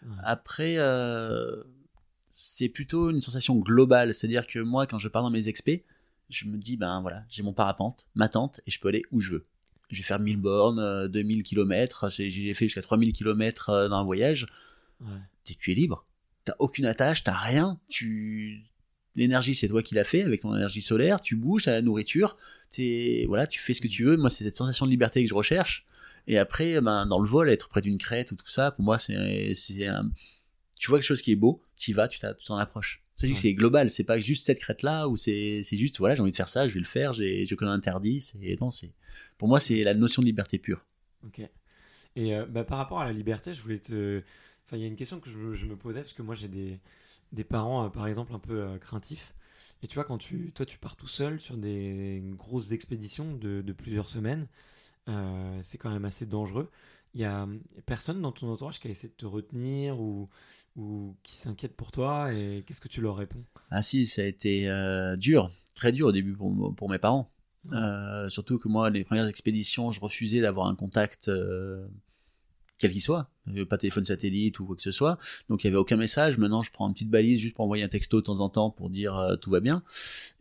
S1: Ouais.
S2: Après, euh, c'est plutôt une sensation globale. C'est-à-dire que moi, quand je pars dans mes expés, je me dis, ben voilà, j'ai mon parapente, ma tente, et je peux aller où je veux. Je vais faire 1000 bornes, euh, 2000 km, j'ai fait jusqu'à 3000 km euh, dans un voyage.
S1: Ouais.
S2: T'es- tu es libre. T'as aucune attache, t'as rien. Tu l'énergie c'est toi qui l'as fait avec ton énergie solaire. Tu bouges, t'as la nourriture. T'es voilà, tu fais ce que tu veux. Moi c'est cette sensation de liberté que je recherche. Et après, ben dans le vol, être près d'une crête ou tout ça, pour moi c'est c'est un... tu vois quelque chose qui est beau, t'y vas, tu tu t'en approches. C'est c'est global, c'est pas juste cette crête là ou c'est juste voilà j'ai envie de faire ça, je vais le faire, j'ai je connais l'interdit. C'est non c'est pour moi c'est la notion de liberté pure.
S1: Ok. Et euh, bah, par rapport à la liberté, je voulais te. Enfin, il y a une question que je, me- je me posais parce que moi j'ai des, des parents, euh, par exemple, un peu euh, craintifs. Et tu vois, quand tu, toi, tu pars tout seul sur des grosses expéditions de, de plusieurs semaines, c'est quand même assez dangereux. Il y a personne dans ton entourage qui a essayé de te retenir ou, ou qui s'inquiète pour toi. Et qu'est-ce que tu leur réponds?
S2: Ah si, ça a été euh, dur, très dur au début pour, pour mes parents. Euh, surtout que moi, les premières expéditions, je refusais d'avoir un contact, euh, quel qu'il soit, pas téléphone satellite ou quoi que ce soit. Donc il y avait aucun message. Maintenant, je prends une petite balise juste pour envoyer un texto de temps en temps pour dire euh, tout va bien.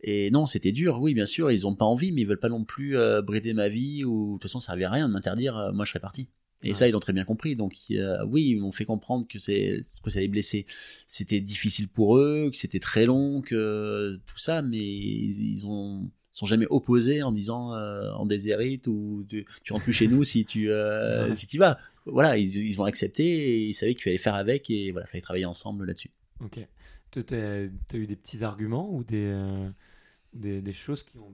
S2: Et non, c'était dur. Oui, bien sûr, ils ont pas envie, mais ils veulent pas non plus brider ma vie ou de toute façon, ça servait à rien de m'interdire. moi, je serais parti. Et
S1: Ouais.
S2: ça, ils l'ont très bien compris. Donc, euh, oui, ils m'ont fait comprendre que c'est que ça les blesser. C'était difficile pour eux, que c'était très long, que tout ça, mais ils, ont sont jamais opposés en disant euh, en déshérite ou tu, tu rentres plus chez nous si tu euh,
S1: Ouais.
S2: si tu vas. Voilà, ils, ils ont accepté et ils savaient qu'il fallait faire avec et voilà, fallait travailler ensemble là-dessus.
S1: Ok. T'as as eu des petits arguments ou des, euh, des, des choses qui ont.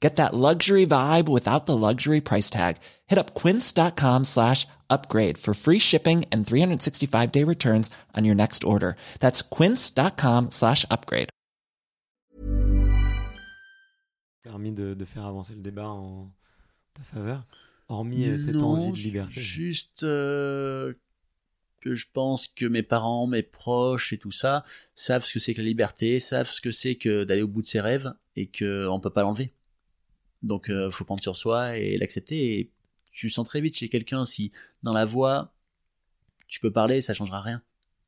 S3: Get that luxury vibe without the luxury price tag. Hit up quince.com slash upgrade for free shipping and 365 day returns on your next order. That's quince.com slash upgrade.
S1: permis de, de faire avancer le débat en ta faveur, hormis euh, cette
S2: Non,
S1: envie de liberté.
S2: Juste euh, que je pense que mes parents, mes proches et tout ça savent ce que c'est que la liberté, savent ce que c'est que d'aller au bout de ses rêves et que on peut pas l'enlever. Donc euh, faut prendre sur soi et l'accepter. Et tu sens très vite chez quelqu'un si dans la voix tu peux parler, ça changera rien.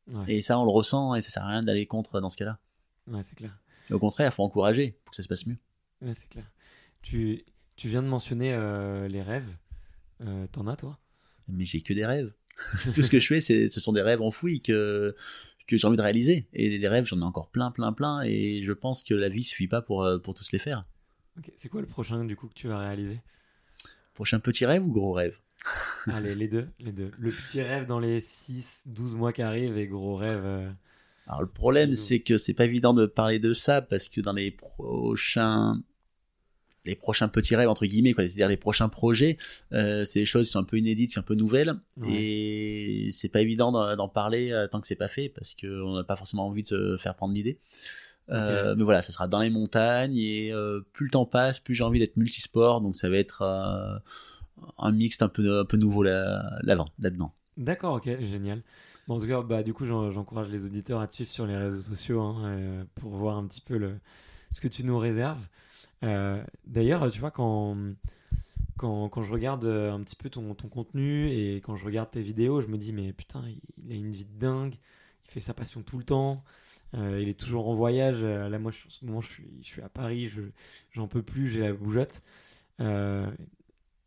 S1: Ouais,
S2: Et ça on le ressent et ça sert à rien d'aller contre dans ce cas-là.
S1: ouais, c'est clair.
S2: Et au contraire, faut encourager pour que ça se passe mieux.
S1: Ouais, c'est clair. Tu, tu viens de mentionner euh, les rêves. Euh, T'en as, toi?
S2: Mais j'ai que des rêves. Tout ce que je fais, c'est, ce sont des rêves enfouis que, que j'ai envie de réaliser. Et des rêves, j'en ai encore plein, plein, plein. Et je pense que la vie suffit pas pour, euh, pour tous les faire.
S1: Ok, C'est quoi le prochain, du coup, que tu vas réaliser?
S2: Prochain petit rêve ou gros rêve?
S1: Allez, les deux, les deux. Le petit rêve dans les 6, 12 mois qui arrivent et gros rêve. euh,
S2: Alors le problème,
S1: C'est-
S2: que c'est pas évident de parler de ça parce que dans les prochains les prochains petits rêves entre guillemets quoi c'est-à-dire les prochains projets euh, c'est des choses qui sont un peu inédites qui sont un peu nouvelles
S1: Ouais.
S2: et c'est pas évident d'en d'en parler euh, tant que c'est pas fait parce qu'on n'a pas forcément envie de se faire prendre l'idée Euh, mais voilà ça sera dans les montagnes et euh, plus le temps passe plus j'ai envie d'être multisport donc ça va être euh, un mixte un peu un peu nouveau là là-dedans
S1: D'accord, ok, génial. Bon, en tout cas, bah, du coup, j'en- j'encourage les auditeurs à te suivre sur les réseaux sociaux hein, pour voir un petit peu le, ce que tu nous réserves. Euh, D'ailleurs, tu vois, quand, quand, quand je regarde un petit peu ton, ton contenu et quand je regarde tes vidéos, je me dis, mais putain, il a une vie de dingue, il fait sa passion tout le temps, euh, il est toujours en voyage. Euh, là, moi, je, en ce moment, je suis, je suis à Paris, je, j'en peux plus, j'ai la bougeotte. Euh,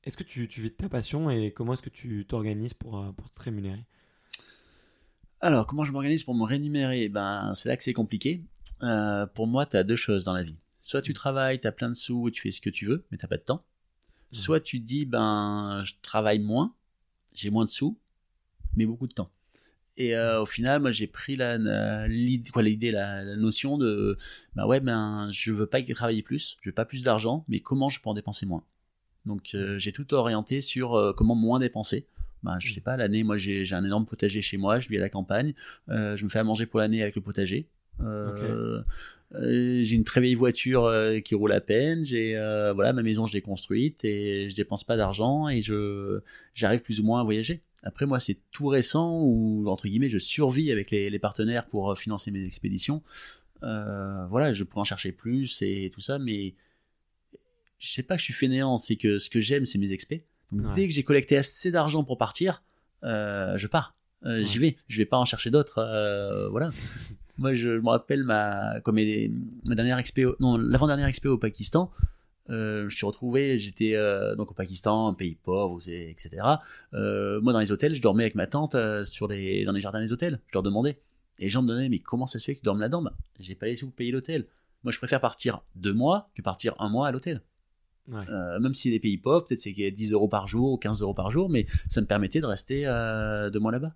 S1: est-ce que tu, tu vis de ta passion et comment est-ce que tu t'organises pour, pour te rémunérer?
S2: Alors, comment je m'organise pour me rémunérer? Ben, c'est là que c'est compliqué. Euh, pour moi, tu as deux choses dans la vie. Soit tu travailles, tu as plein de sous et tu fais ce que tu veux, mais t'as pas de temps. Soit tu dis, ben, je travaille moins, j'ai moins de sous, mais beaucoup de temps. Et euh, au final, moi, j'ai pris la, la- l'idée, quoi, l'idée, la, la notion de, ben ouais, ben, je veux pas travailler plus, je veux pas plus d'argent, mais comment je peux en dépenser moins? Donc, euh, j'ai tout orienté sur euh, comment moins dépenser. Ben, je sais pas, l'année, moi, j'ai, j'ai un énorme potager chez moi, je vis à la campagne, je me fais à manger pour l'année avec le potager. Euh, j'ai une très vieille voiture euh, qui roule à peine. J'ai euh, voilà ma maison je l'ai construite et je dépense pas d'argent et je j'arrive plus ou moins à voyager. Après moi c'est tout récent où entre guillemets je survis avec les, les partenaires pour euh, financer mes expéditions. Euh, voilà je pourrais en chercher plus et tout ça mais je sais pas que je suis fainéant c'est que ce que j'aime c'est mes expés. Donc
S1: Ouais.
S2: dès que j'ai collecté assez d'argent pour partir euh, je pars. Euh, J'y
S1: Ouais.
S2: vais, je vais pas en chercher d'autres. euh, voilà. Moi, je, me rappelle ma, comme ma dernière expé, non, l'avant-dernière expé au Pakistan. Euh, je suis retrouvé, j'étais euh, donc au Pakistan, un pays pauvre, vous etc. Euh, moi, dans les hôtels, je dormais avec ma tante sur les, dans les jardins des hôtels. Je leur demandais. Et les gens me donnaient, mais comment ça se fait que tu dormes là-dedans? Bah, J'ai pas les sous pour payer l'hôtel. Moi, je préfère partir deux mois que partir un mois à l'hôtel.
S1: Ouais.
S2: Même si des pays pauvres, peut-être c'est 10 euros par jour ou 15 euros par jour, mais ça me permettait de rester deux mois là-bas.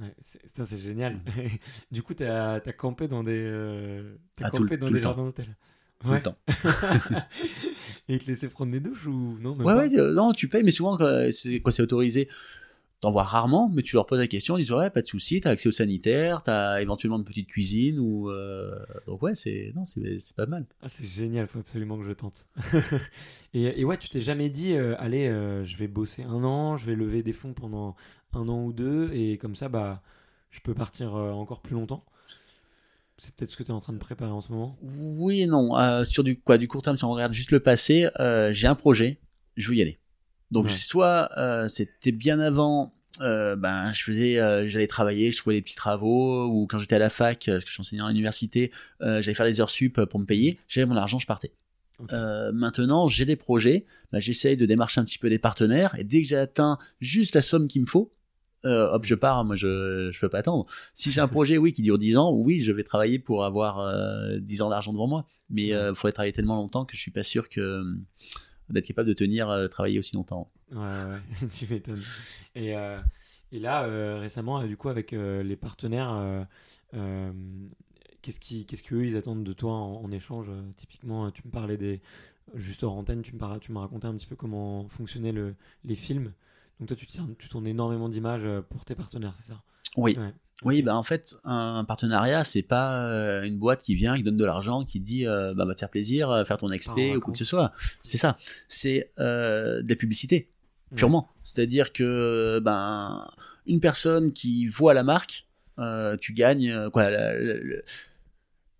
S1: Ouais, c'est- ça c'est génial. du coup, t'as as campé dans des, euh, t'as
S2: Ah, tout
S1: campé dans
S2: tout
S1: des jardins d'hôtel.
S2: Tout le temps.
S1: Et ils te laissaient prendre des douches ou non même
S2: Ouais,
S1: pas
S2: ouais, euh, non, tu payes, mais souvent, quand quoi, c'est autorisé. T'en vois rarement, mais tu leur poses la question, ils disent ouais, pas de souci, t'as accès au sanitaire, t'as éventuellement une petite cuisine ou euh, donc ouais, c'est non, c'est, c'est pas mal.
S1: Ah, c'est génial, faut absolument que je tente. et, et ouais, tu t'es jamais dit, euh, allez, euh, je vais bosser un an, je vais lever des fonds pendant un an ou deux, et comme ça, bah, je peux partir encore plus longtemps? C'est peut-être ce que tu es en train de préparer en ce moment?
S2: Oui et non. Sur du quoi, du court terme, si on regarde juste le passé, j'ai un projet, je veux y aller. Donc
S1: Ouais.
S2: soit euh, c'était bien avant. euh, ben je faisais euh, j'allais travailler je trouvais des petits travaux ou quand j'étais à la fac euh, parce que je suis enseignant à l'université euh, j'allais faire des heures sup pour me payer j'avais mon argent je partais. Euh, maintenant, j'ai des projets, bah, j'essaye de démarcher un petit peu des partenaires, et dès que j'ai atteint juste la somme qu'il me faut, euh, hop, je pars, moi je je peux pas attendre. Si j'ai un projet, oui, qui dure 10 ans, oui, je vais travailler pour avoir euh, 10 ans d'argent devant moi. Mais il euh, faudrait travailler tellement longtemps que je suis pas sûr que euh, d'être capable de tenir euh, travailler aussi longtemps.
S1: Ouais, ouais, tu m'étonnes. Et, euh, et là, euh, récemment, du coup, avec les partenaires, qu'est-ce qu'eux ils attendent de toi en, en échange Typiquement, tu me parlais des. Juste hors antenne, tu me, parlais, tu me racontais un petit peu comment fonctionnaient le, les films. Donc, toi, tu, tu tournes énormément d'images pour tes partenaires, c'est ça?
S2: Oui.
S1: Ouais.
S2: Oui, bah en fait, un partenariat, c'est pas euh, une boîte qui vient, qui donne de l'argent, qui dit euh, bah va te faire plaisir, euh, faire ton expé ou quoi que ce soit. C'est ça. C'est euh, de la publicité, purement. C'est-à-dire que ben une personne qui voit la marque, euh, tu gagnes euh, quoi. la- la- la-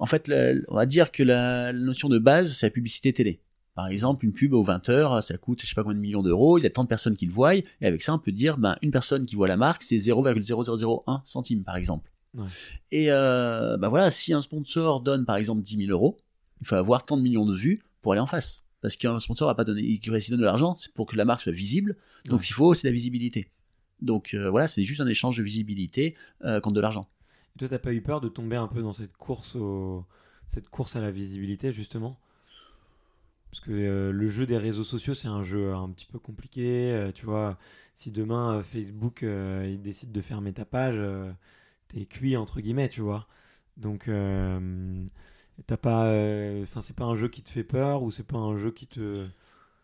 S2: en fait, la- on va dire que la, la notion de base, c'est la publicité télé. Par exemple, une pub aux 20 heures, ça coûte je sais pas combien de millions d'euros, il y a tant de personnes qui le voient, et avec ça, on peut dire, ben, une personne qui voit la marque, c'est 0,0001 centime, par exemple.
S1: Ouais.
S2: Et euh, ben voilà, si un sponsor donne par exemple 10 000 euros, il faut avoir tant de millions de vues pour aller en face. Parce qu'un sponsor va pas donner, il va donne de l'argent, c'est pour que la marque soit visible. Donc
S1: Ouais.
S2: s'il faut, c'est la visibilité. Donc euh, voilà, c'est juste un échange de visibilité euh, contre de l'argent.
S1: Et toi, t'as pas eu peur de tomber un peu dans cette course, au... cette course à la visibilité, justement? Parce que euh, le jeu des réseaux sociaux, c'est un jeu un petit peu compliqué. euh, tu vois, si demain euh, Facebook il décide de fermer ta page, t'es cuit entre guillemets, tu vois. Donc, t'as pas, enfin, c'est pas un jeu qui te fait peur ou c'est pas un jeu qui te.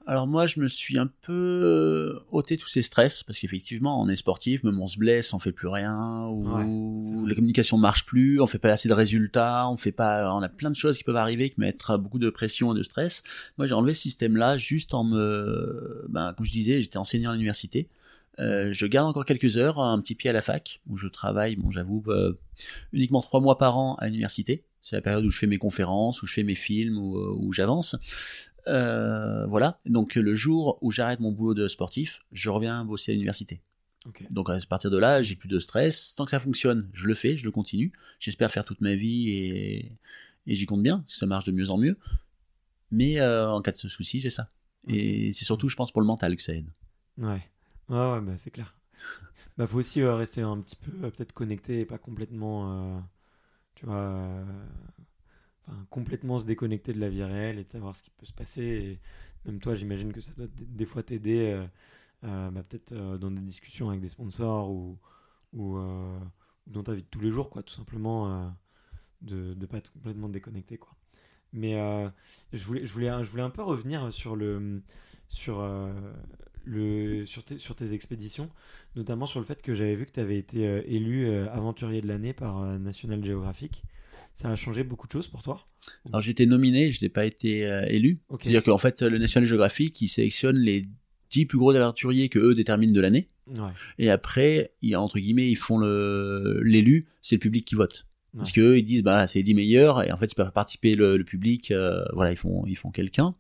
S2: Alors moi, je me suis un peu euh, ôté tous ces stress parce qu'effectivement, on est sportif, même on se blesse, on fait plus rien, ou
S1: Ouais,
S2: la communication marche plus, on fait pas assez de résultats, on fait pas, on a plein de choses qui peuvent arriver qui mettent beaucoup de pression et de stress. Moi, j'ai enlevé ce système-là juste en me, ben, comme je disais, j'étais enseignant à l'université. Euh, je garde encore quelques heures, un petit pied à la fac où je travaille. Bon, j'avoue, euh, uniquement trois mois par an à l'université. C'est la période où je fais mes conférences, où je fais mes films, où, euh, où j'avance. Euh, voilà. Donc le jour où j'arrête mon boulot de sportif, je reviens bosser à l'université. Donc à partir de là, j'ai plus de stress. Tant que ça fonctionne, je le fais, je le continue. J'espère faire toute ma vie et, et j'y compte bien, parce que ça marche de mieux en mieux. Mais euh, en cas de souci, j'ai ça. Et c'est surtout, je pense, pour le mental que ça aide.
S1: Ouais. Ouais, ouais, bah, c'est clair. bah, faut aussi euh, rester un petit peu euh, peut-être connecté et pas complètement, tu vois, complètement se déconnecter de la vie réelle et de savoir ce qui peut se passer. Même toi, j'imagine que ça doit des fois t'aider, euh, euh, bah, peut-être euh, dans des discussions avec des sponsors ou, dans ta vie de tous les jours, quoi, tout simplement, de ne pas être complètement déconnecté, quoi. Mais je, voulais, je, voulais, je voulais un peu revenir sur le, sur, le, sur, tes, sur tes expéditions, notamment sur le fait que j'avais vu que tu avais été élu aventurier de l'année par National Geographic. Ça a changé beaucoup de choses pour toi
S2: Alors j'ai été nominé, je n'ai pas été euh, élu. C'est-à-dire qu'en fait, le National Geographic, il sélectionne les 10 plus gros aventuriers que eux déterminent de l'année.
S1: Ouais.
S2: Et après, entre guillemets, ils font l'élu, c'est le public qui vote. Parce
S1: Ouais.
S2: que eux, ils disent, bah, c'est les 10 meilleurs, et en fait, ils peuvent participer le, le public, euh, voilà, ils font, ils font quelqu'un.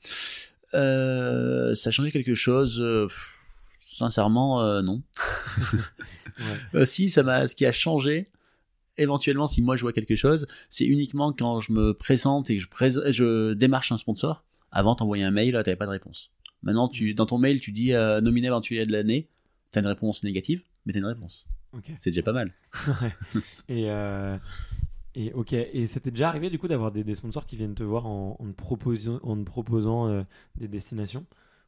S2: Euh, ça a changé quelque chose, pff, sincèrement, non.
S1: Ouais.
S2: Si, ça m'a, ce qui a changé, éventuellement, si moi je vois quelque chose, c'est uniquement quand je me présente et que je, démarche un sponsor. Avant, t'envoyais un mail, t'avais pas de réponse. Maintenant, tu, dans ton mail, tu dis euh, nominé aventurier de l'année, t'as une réponse négative, mais t'as une réponse.
S1: Ok.
S2: C'est déjà pas mal.
S1: Et, euh, et ok. Et c'était déjà arrivé du coup d'avoir des, des sponsors qui viennent te voir en, en te proposant, en te proposant euh, des destinations?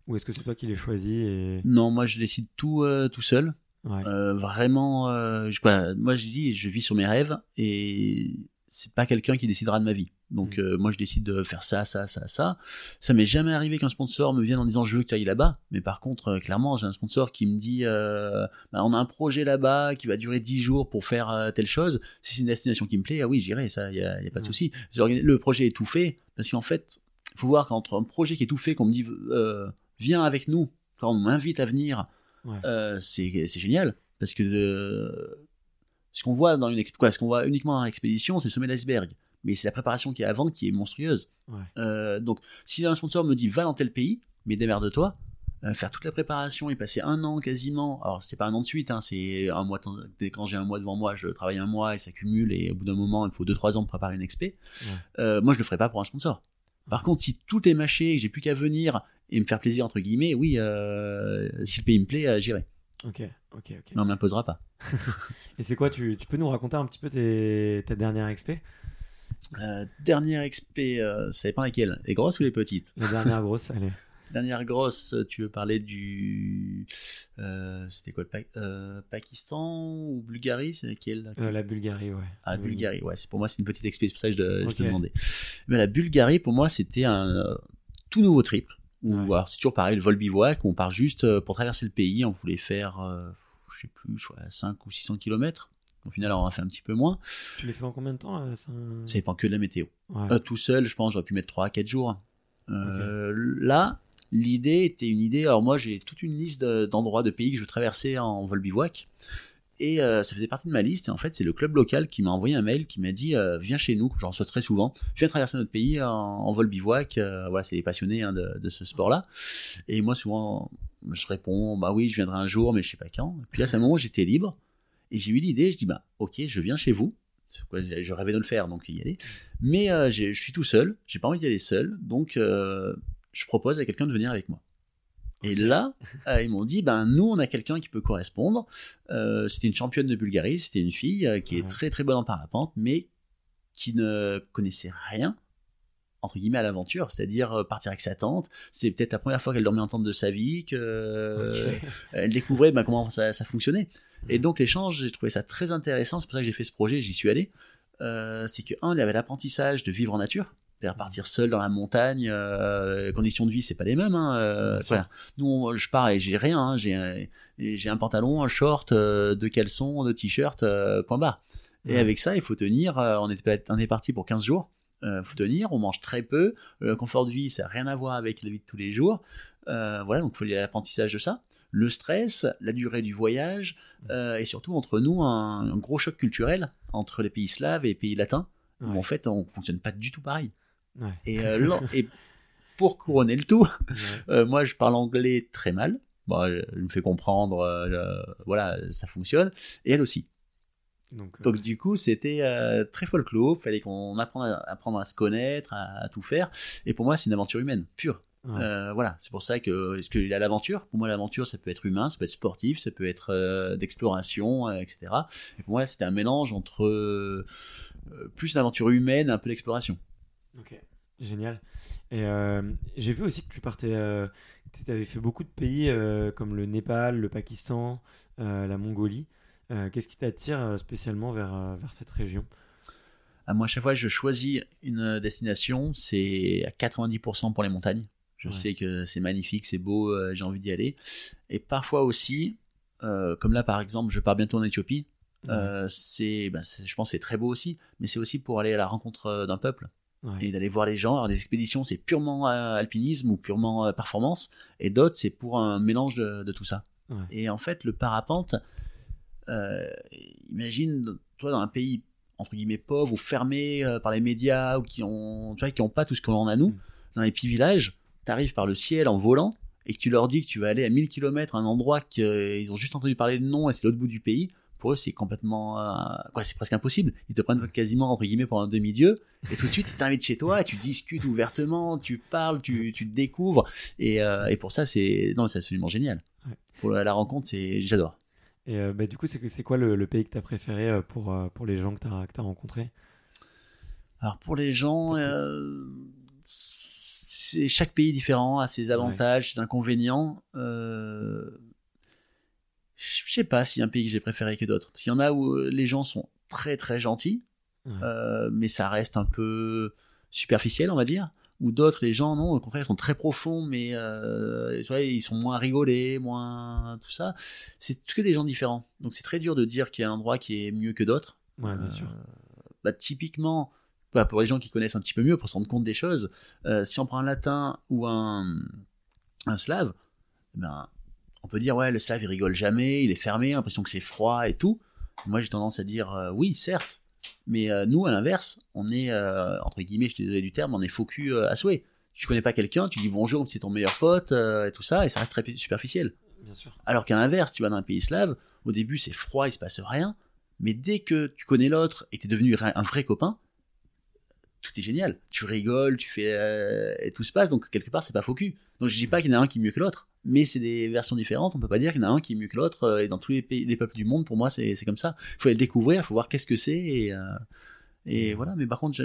S1: Ou est-ce que c'est toi qui les choisis et...
S2: Non, moi je décide tout euh, tout seul.
S1: Ouais.
S2: Euh, vraiment, euh, je, quoi, moi je dis, je vis sur mes rêves et c'est pas quelqu'un qui décidera de ma vie. Donc
S1: Mm.
S2: euh, moi je décide de faire ça, ça, ça, ça. Ça m'est jamais arrivé qu'un sponsor me vienne en disant je veux que tu ailles là-bas. Mais par contre, clairement, j'ai un sponsor qui me dit bah, on a un projet là-bas qui va durer 10 jours pour faire telle chose. Si c'est une destination qui me plaît, ah oui, j'irai, ça, y a, y a pas de
S1: Ouais.
S2: souci. Le projet est tout fait parce qu'en fait, faut voir qu'entre un projet qui est tout fait, qu'on me dit viens avec nous, quand on m'invite à venir,
S1: Ouais.
S2: euh, c'est génial parce que euh, ce qu'on voit dans une quoi, ce qu'on voit uniquement dans l'expédition, c'est le sommet de l'iceberg. Mais c'est la préparation qui est avant qui est monstrueuse.
S1: Ouais.
S2: Euh, donc, si un sponsor me dit va dans tel pays, mais démerde-toi, faire toute la préparation et passer un an quasiment. Alors, c'est pas un an de suite, hein, c'est un mois. Quand j'ai un mois devant moi, je travaille un mois et ça cumule et au bout d'un moment, il me faut 2-3 ans pour préparer une expé. Euh, moi, je le ferai pas pour un sponsor. Par contre, si tout est mâché, et que j'ai plus qu'à venir et me faire plaisir entre guillemets, oui, euh, si le pays me plaît, euh, j'irai.
S1: Ok, ok, ok.
S2: Mais on m'imposera pas.
S1: Et c'est quoi tu, tu peux nous raconter un petit peu tes, ta dernière expé
S2: Euh, dernière expé, euh, ça dépend laquelle. Les grosses ou les petites?
S1: La dernière grosse, allez.
S2: Dernière grosse, tu veux parler du. C'était quoi le Pa- Pakistan ou Bulgarie? C'est laquelle
S1: la Bulgarie, ouais.
S2: Ah, la
S1: Oui.
S2: Bulgarie, ouais, pour moi c'est une petite expé, c'est pour ça que je, te- je te
S1: Ok.
S2: demandais. Mais la Bulgarie, pour moi, c'était un tout nouveau trip.
S1: Ouais.
S2: alors, c'est toujours pareil, le vol bivouac, on part juste euh, pour traverser le pays, on voulait faire, euh, je sais plus, je crois, 5 ou 600 km. Au final, on en a fait un petit peu moins.
S1: Tu l'as fait en combien de temps euh, ça...
S2: Ça dépend que de la météo.
S1: Ouais.
S2: Euh, tout seul, je pense, j'aurais pu mettre 3 à 4 jours. Euh, Là, l'idée était une idée. Alors, moi, j'ai toute une liste de- d'endroits, de pays que je veux traverser en vol bivouac. Et euh, ça faisait partie de ma liste. Et en fait, c'est le club local qui m'a envoyé un mail qui m'a dit euh, Viens chez nous, j'en reçois très souvent. Viens traverser notre pays en, vol bivouac. Euh, voilà, c'est les passionnés hein, de, de ce sport-là. Et moi, souvent, je réponds Bah oui, je viendrai un jour, mais je sais pas quand. Et puis là, c'est un moment où j'étais libre. Et j'ai eu l'idée Je dis Bah ok, je viens chez vous. Quoi, Je rêvais de le faire, donc y aller. Mais euh, je suis tout seul, j'ai pas envie d'y aller seul, donc euh, je propose à quelqu'un de venir avec moi. Et là, euh, ils m'ont dit, ben nous, on a quelqu'un qui peut correspondre. Euh, c'était une championne de Bulgarie, c'était une fille euh, qui est très très bonne en parapente, mais qui ne connaissait rien entre guillemets à l'aventure, c'est-à-dire partir avec sa tante. C'est peut-être la première fois qu'elle dormait en tente de sa vie, que euh,
S1: Ok.
S2: elle découvrait ben, comment ça, ça fonctionnait. Et donc l'échange, j'ai trouvé ça très intéressant. C'est pour ça que j'ai fait ce projet, j'y suis allé. C'est que un, il y avait l'apprentissage de vivre en nature, c'est-à-dire partir seul dans la montagne. Euh, conditions de vie, c'est pas les mêmes. Hein, euh. Nous, on- je pars et j'ai rien. hein, j'ai un, j'ai un pantalon, un short, euh, deux caleçons, deux t-shirts, euh, point barre. Et
S1: Ouais.
S2: avec ça, il faut tenir. euh, on, est, on est parti pour 15 jours. Euh, faut tenir, on mange très peu. Le confort de vie, ça n'a rien à voir avec la vie de tous les jours. Voilà, donc il faut l'apprentissage de ça. Le stress, la durée du voyage, euh, et surtout entre nous, un, un gros choc culturel entre les pays slaves et les pays latins, où en fait, on fonctionne pas du tout pareil.
S1: Ouais.
S2: Et, euh, et pour couronner le tout, euh, moi, je parle anglais très mal. Bon, je me fais comprendre, euh, voilà, ça fonctionne. Et elle aussi. Donc, Donc du coup, c'était très folklore. Fallait qu'on apprenne à, apprendre à se connaître, à, tout faire. Et pour moi, c'est une aventure humaine pure. voilà, c'est pour ça que est-ce qu'il a l'aventure? Pour moi, l'aventure, ça peut être humain, ça peut être sportif, ça peut être d'exploration, etc. Et pour moi, c'était un mélange entre plus une aventure humaine, un peu d'exploration.
S1: Ok, génial. Et euh, j'ai vu aussi que tu partais, euh, tu avais fait beaucoup de pays euh, comme le Népal, le Pakistan, la Mongolie. Qu'est-ce qui t'attire spécialement vers, vers cette région?
S2: À ah, moi, à chaque fois que je choisis une destination, c'est à 90% pour les montagnes. Je sais que c'est magnifique, c'est beau, j'ai envie d'y aller. Et parfois aussi, comme là par exemple, je pars bientôt en Éthiopie. c'est, ben, je pense, c'est très beau aussi, mais c'est aussi pour aller à la rencontre d'un peuple et d'aller voir les gens. Alors, des expéditions, c'est purement euh, alpinisme ou purement euh, performance, et d'autres, c'est pour un mélange de, tout ça. Et en fait, le parapente, euh, imagine, toi, dans un pays entre guillemets pauvre ou fermé par les médias ou qui ont, tu vois, qui ont pas tout ce qu'on a nous, mm. dans les petits villages, tu arrives par le ciel en volant et que tu leur dis que tu vas aller à 1000 km à un endroit qu'ils ont juste entendu parler de nom et c'est l'autre bout du pays, pour eux, c'est complètement, euh, quoi, c'est presque impossible. Ils te prennent quasiment entre guillemets pour un demi-dieu, et tout de suite ils t'invitent chez toi, tu discutes ouvertement, tu parles, tu, tu te découvres, et, euh, et pour ça c'est, non, c'est absolument génial. Pour la, rencontre, c'est, j'adore.
S1: Et euh, bah, du coup, c'est, c'est quoi le, pays que tu as préféré pour, pour les gens que tu as, que as rencontrés?
S2: Alors pour les gens, c'est chaque pays différent, a ses avantages, ses inconvénients. Euh, je sais pas a un pays que j'ai préféré que d'autres. Parce qu'il y en a où euh, les gens sont très très gentils, euh, mais ça reste un peu superficiel, on va dire. Ou d'autres, les gens, non, au contraire, ils sont très profonds, mais euh, tu vois, ils sont moins rigolés, moins tout ça. C'est que des gens différents. Donc c'est très dur de dire qu'il y a un endroit qui est mieux que d'autres.
S1: Ouais, bien sûr.
S2: Bah, typiquement, bah, pour les gens qui connaissent un petit peu mieux, pour se rendre compte des choses, si on prend un latin ou un, un slave, eh ben, on peut dire ouais le slave il rigole jamais, il est fermé, l'impression que c'est froid et tout. Moi j'ai tendance à dire euh, oui certes, mais euh, nous à l'inverse, on est euh, entre guillemets, je suis désolé du terme, on est focus à souhait. Tu connais pas quelqu'un, tu dis bonjour, c'est ton meilleur pote et tout ça, et ça reste très superficiel.
S1: Bien sûr.
S2: Alors qu'à l'inverse, tu vas dans un pays slave, au début c'est froid, il se passe rien, mais dès que tu connais l'autre et es devenu un vrai copain, tout est génial. Tu rigoles, tu fais et tout se passe, donc quelque part c'est pas faux Donc je dis pas qu'il y en a un qui est mieux que l'autre, mais c'est des versions différentes. On peut pas dire qu'il y en a un qui est mieux que l'autre. Euh, et dans tous les pays, les peuples du monde, pour moi, c'est comme ça. Il faut aller le découvrir, il faut voir qu'est-ce que c'est. Et, euh, et voilà. Mais par contre,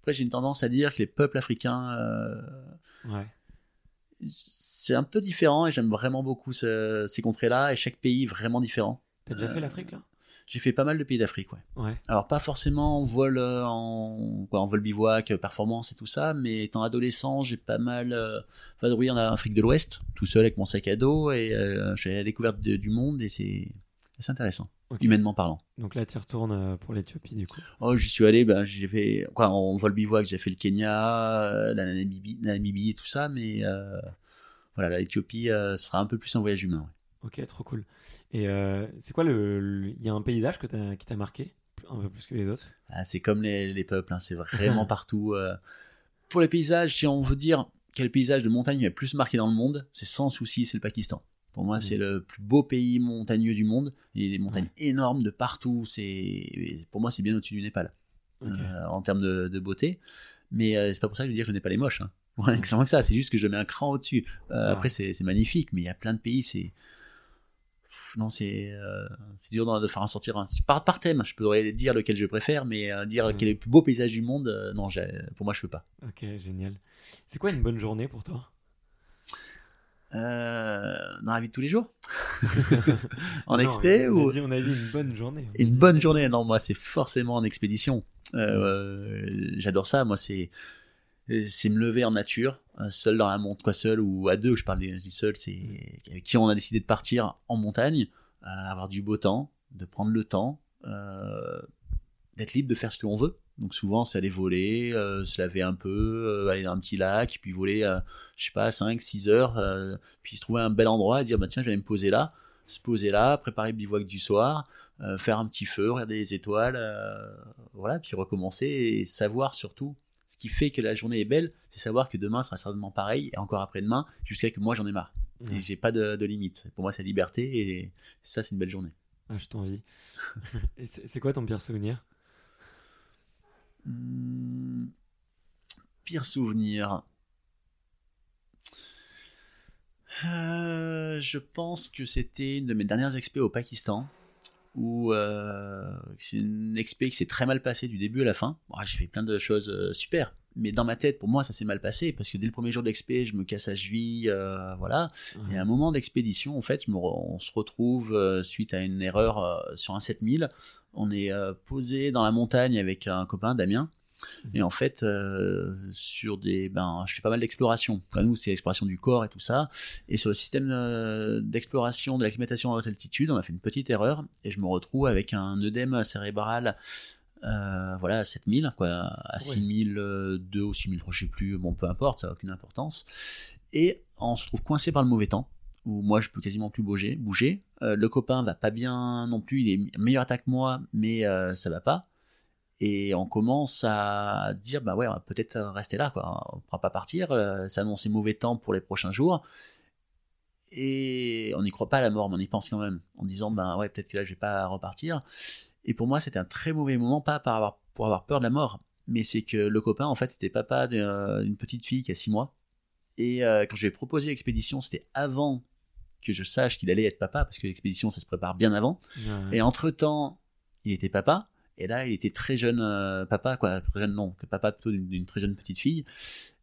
S2: après, j'ai une tendance à dire que les peuples africains, euh, ouais. c'est un peu différent. Et j'aime vraiment beaucoup ces contrées-là. Et chaque pays vraiment différent.
S1: T'as déjà fait l'Afrique là?
S2: J'ai fait pas mal de pays d'Afrique, ouais. Alors pas forcément en vol euh, en, quoi, en vol bivouac, euh, performance et tout ça, mais étant adolescent, j'ai pas mal euh, vadrouillé en Afrique de l'Ouest, tout seul avec mon sac à dos, et euh, à la découverte du monde, et c'est intéressant, humainement parlant.
S1: Donc là, tu retournes pour l'Éthiopie, du coup
S2: Oh, j'y suis allé, ben, j'ai fait, quoi, en vol bivouac, j'ai fait le Kenya, la Namibie, la Namibie et tout ça, mais voilà, l'Éthiopie sera un peu plus un voyage humain.
S1: Ok, trop cool. Et euh, c'est quoi le. Il y a un paysage que qui t'a marqué un peu plus que les autres?
S2: Ah, C'est comme les, peuples, hein, c'est vraiment partout. Euh. Pour les paysages, si on veut dire quel paysage de montagne est plus marqué dans le monde, c'est sans souci, c'est le Pakistan. Pour moi, c'est le plus beau pays montagneux du monde. Il y a des montagnes énormes de partout. C'est pour moi, c'est bien au-dessus du Népal euh, en termes de, beauté. Mais c'est pas pour ça que je veux dire que le Népal est moche. Hein. Ouais, que ça. C'est juste que je mets un cran au-dessus. Après, c'est magnifique, mais il y a plein de pays. C'est non, c'est euh, c'est dur de faire en sortir un. Par, par thème, je pourrais dire lequel je préfère, mais euh, dire quel est le plus beau paysage du monde, euh, non, pour moi, je peux pas.
S1: Ok, génial. C'est quoi une bonne journée pour toi?
S2: Dans la vie de tous les jours? En expé
S1: on
S2: ou
S1: a dit, On a dit une bonne journée.
S2: Une bonne journée, non, moi, c'est forcément en expédition. J'adore ça, moi, c'est c'est me lever en nature, euh, seul dans la montagne, quoi, seul ou à deux, je parle, je dis seul, c'est avec qui on a décidé de partir en montagne, euh, avoir du beau temps, de prendre le temps, euh, d'être libre de faire ce que l'on veut. Donc souvent, c'est aller voler, se laver un peu, aller dans un petit lac, puis voler, je sais pas, 5, 6 heures, puis trouver un bel endroit et dire, bah tiens, je vais me poser là, se poser là, préparer le bivouac du soir, faire un petit feu, regarder les étoiles, voilà, puis recommencer et savoir surtout Ce qui fait que la journée est belle, c'est savoir que demain sera certainement pareil et encore après-demain, jusqu'à que moi j'en ai marre.
S1: Ouais.
S2: Et j'ai pas de, de limite. Pour moi, c'est la liberté et ça, c'est une belle journée.
S1: Ah, je t'envie. Et c'est quoi ton pire souvenir?
S2: Hmm, Pire souvenir. Euh, je pense que c'était une de mes dernières expés au Pakistan où euh, c'est une expé qui s'est très mal passée du début à la fin. Bon, j'ai fait plein de choses euh, super, mais dans ma tête, pour moi, ça s'est mal passé parce que dès le premier jour d'expé, je me casse la cheville, euh, voilà. Et à un moment d'expédition, en fait, je me re- on se retrouve euh, suite à une erreur euh, sur un 7000. On est posé dans la montagne avec un copain, Damien. Et en fait, euh, sur des, ben, je fais pas mal d'exploration. Enfin, nous, c'est l'exploration du corps et tout ça. Et sur le système euh, d'exploration de l'acclimatation à haute altitude, on a fait une petite erreur et je me retrouve avec un œdème cérébral, euh, voilà, à 7000, quoi, à 6002 ou 6003, je sais plus. Bon, peu importe, ça n'a aucune importance. Et on se trouve coincé par le mauvais temps où moi je peux quasiment plus bouger. bouger. Euh, le copain va pas bien non plus, il est meilleur attaque que moi, mais euh, ça va pas. Et on commence à dire bah ouais, on va peut-être rester là quoi. On ne pourra pas partir. euh, Ça annonce mauvais temps pour les prochains jours. Et on n'y croit pas à la mort, mais on y pense quand même, en disant bah ouais, peut-être que là je vais pas repartir. Et pour moi, c'était un très mauvais moment, pas par avoir, pour avoir peur de la mort, mais c'est que le copain en fait était papa d'une d'une petite fille qui a 6 mois. Et euh, quand je lui ai proposé l'expédition, c'était avant que je sache qu'il allait être papa, parce que l'expédition, ça se prépare bien avant.
S1: Ouais.
S2: Et entre-temps, il était papa, et là, il était très jeune euh, papa, quoi, très jeune, non, papa plutôt d'une très jeune petite fille.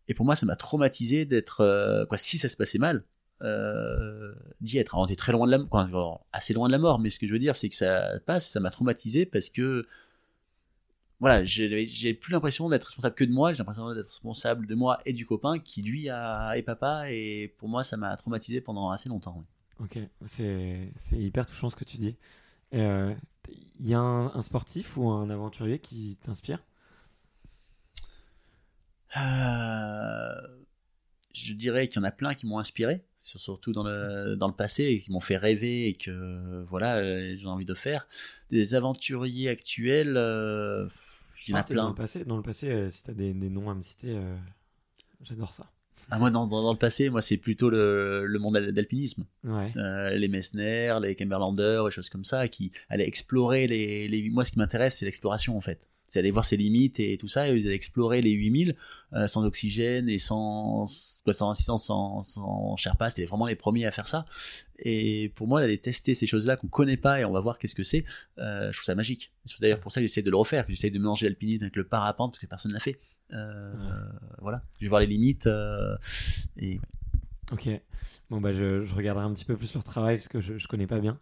S2: Et pour moi, ça m'a traumatisé d'être, euh, quoi, si ça se passait mal, euh, d'y être. Alors, on était très loin de la, quoi, assez loin de la mort, mais ce que je veux dire, c'est que ça passe, ça m'a traumatisé parce que, voilà, j'ai plus l'impression d'être responsable que de moi, j'ai l'impression d'être responsable de moi et du copain qui, lui, a, est papa, et pour moi, ça m'a traumatisé pendant assez longtemps.
S1: Ok, c'est hyper touchant ce que tu dis. Il y a un, un sportif ou un aventurier qui t'inspire?
S2: Euh, je dirais qu'il y en a plein qui m'ont inspiré, sur- surtout dans le, dans le passé, et qui m'ont fait rêver et que voilà, euh, j'ai envie de faire. Des aventuriers actuels, euh, il y en a
S1: Ah, t'es Dans
S2: plein.
S1: le passé, dans le passé euh, si t'as des, des noms à me citer, j'adore ça.
S2: Ah, moi, dans, dans, dans le passé, moi, c'est plutôt le, le monde d'al- d'alpinisme.
S1: Ouais.
S2: Euh, les Messner, les Kimberlander, et choses comme ça, qui allaient explorer les, les... Moi, ce qui m'intéresse, c'est l'exploration, en fait. C'est aller voir ses limites et tout ça, et ils allaient explorer les 8000 euh, sans oxygène et sans, sans assistance, sans, sans Sherpa, c'était vraiment les premiers à faire ça. Et pour moi, d'aller tester ces choses-là qu'on connaît pas et on va voir qu'est-ce que c'est, euh, je trouve ça magique. C'est d'ailleurs pour ça que j'essaie de le refaire, que j'essaie de mélanger l'alpinisme avec le parapente, parce que personne l'a fait. Euh, Voilà, je vais voir les limites. et
S1: Ok. Bon, bah, je, je regarderai un petit peu plus leur travail parce que je, je connais pas bien.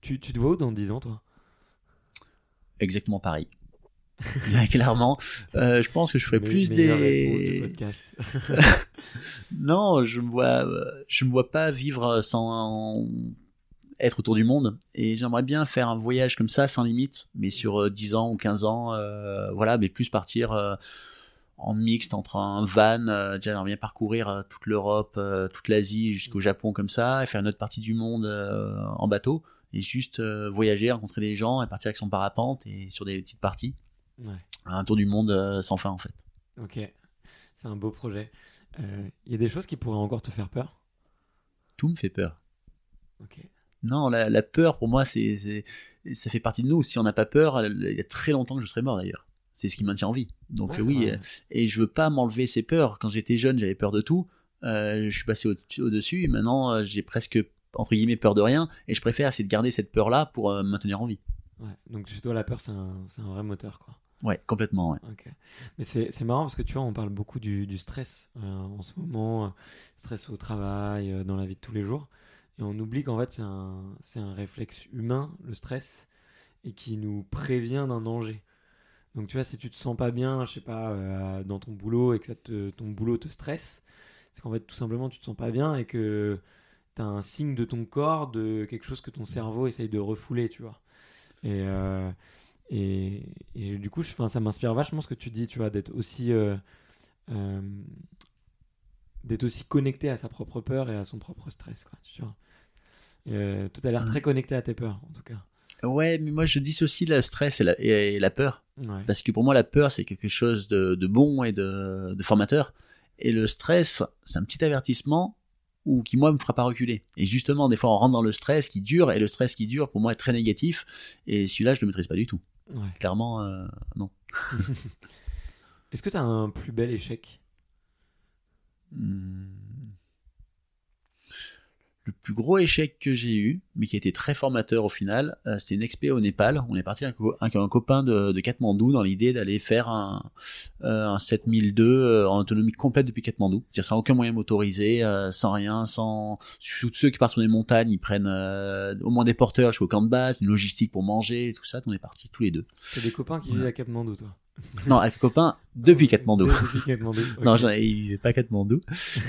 S1: Tu, tu te vois où dans 10 ans, toi?
S2: Exactement pareil. Clairement, Euh, je pense que je ferai plus des.
S1: podcast.
S2: Non, je me vois, euh, je me vois pas vivre sans être autour du monde. Et j'aimerais bien faire un voyage comme ça, sans limite, mais sur euh, 10 ans ou 15 ans, euh, voilà, mais plus partir euh, en mixte entre un van. euh, déjà, j'aimerais bien parcourir euh, toute l'Europe, euh, toute l'Asie jusqu'au Japon comme ça, et faire une autre partie du monde euh, en bateau. Et juste euh, voyager, rencontrer des gens et partir avec son parapente et sur des petites parties.
S1: Ouais.
S2: Un tour du monde euh, sans fin en fait.
S1: Ok. C'est un beau projet. Il y a des choses qui pourraient encore te faire peur?
S2: Tout me fait peur.
S1: Ok.
S2: Non, la, la peur pour moi, c'est, ça fait partie de nous. Si on n'a pas peur, il y a très longtemps que je serais mort d'ailleurs. C'est ce qui me maintient en vie. Donc
S1: Ouais,
S2: euh, oui,
S1: vrai.
S2: euh, et je veux pas m'enlever ces peurs. Quand j'étais jeune, j'avais peur de tout. Euh, je suis passé au- au-dessus. et maintenant, euh, j'ai presque entre guillemets peur de rien. Et je préfère essayer de garder cette peur-là pour euh, me maintenir en vie.
S1: Ouais. Donc chez toi, la peur, c'est un, c'est un vrai moteur, quoi.
S2: Ouais, complètement.
S1: Mais c'est marrant parce que tu vois, on parle beaucoup du, du stress euh, en ce moment, euh, stress au travail, euh, dans la vie de tous les jours. Et on oublie qu'en fait, c'est un, un réflexe humain, le stress, et qui nous prévient d'un danger. Donc tu vois, si tu te sens pas bien, je sais pas, dans ton boulot et que ton boulot te stresse, c'est qu'en fait, tout simplement, tu te sens pas bien et que tu as un signe de ton corps, de quelque chose que ton cerveau essaye de refouler, tu vois. Et, et, et du coup, je, ça m'inspire vachement ce que tu dis, tu vois, d'être aussi, euh, euh, d'être aussi connecté à sa propre peur et à son propre stress, quoi, tu vois. Euh, toi, t'as l'air très connecté à tes peurs, en tout cas.
S2: Ouais, mais moi je dissocie le stress et la, et la peur.
S1: Ouais.
S2: Parce que pour moi, la peur, c'est quelque chose de, de bon et de, de formateur. Et le stress, c'est un petit avertissement ou qui, moi, me fera pas reculer. Et justement, des fois, on rentre dans le stress qui dure, et le stress qui dure, pour moi, est très négatif. Et celui-là, je le maîtrise pas du tout.
S1: Ouais.
S2: Clairement, euh, non.
S1: Est-ce que tu as un plus bel échec?
S2: Hmm. Le plus gros échec que j'ai eu, mais qui a été très formateur au final, euh, c'était une expé au Népal. On est parti avec un, avec un copain de, de Katmandou dans l'idée d'aller faire un, euh, un 7002 euh, en autonomie complète depuis Katmandou. C'est-à-dire sans aucun moyen motorisé, euh, sans rien, sans... Tous ceux qui partent sur les montagnes, ils prennent euh, au moins des porteurs jusqu'au camp de base, une logistique pour manger, tout ça. On est partis tous les deux.
S1: T'as des copains qui vivent à Katmandou, toi?
S2: Non, avec un copain depuis Katmandou.
S1: Depuis Katmandou.
S2: Non, il vivait pas à Katmandou.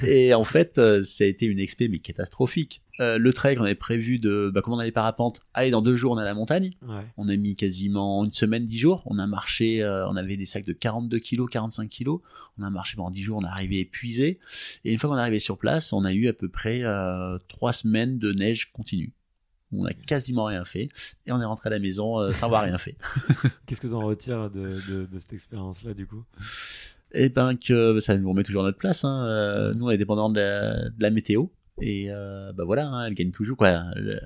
S2: Et en fait, euh, ça a été une expé mais catastrophique. Euh, le trek, on avait prévu de, bah, comme on allait parapente, allez, dans deux jours, on est à la montagne.
S1: Ouais.
S2: On a mis quasiment une semaine, dix jours. On a marché, euh, on avait des sacs de 42 kilos, 45 kilos. On a marché pendant dix jours, on est arrivé épuisé. Et une fois qu'on est arrivé sur place, on a eu à peu près euh, trois semaines de neige continue. On a quasiment rien fait. Et on est rentré à la maison euh, sans avoir rien fait.
S1: Qu'est-ce que tu en retires de, de, de cette expérience-là, du coup?
S2: Eh ben que ça nous remet toujours à notre place. Hein. Euh, nous, on est dépendant de la, de la météo. Et euh, bah voilà, hein, elle gagne toujours. Quoi. Le-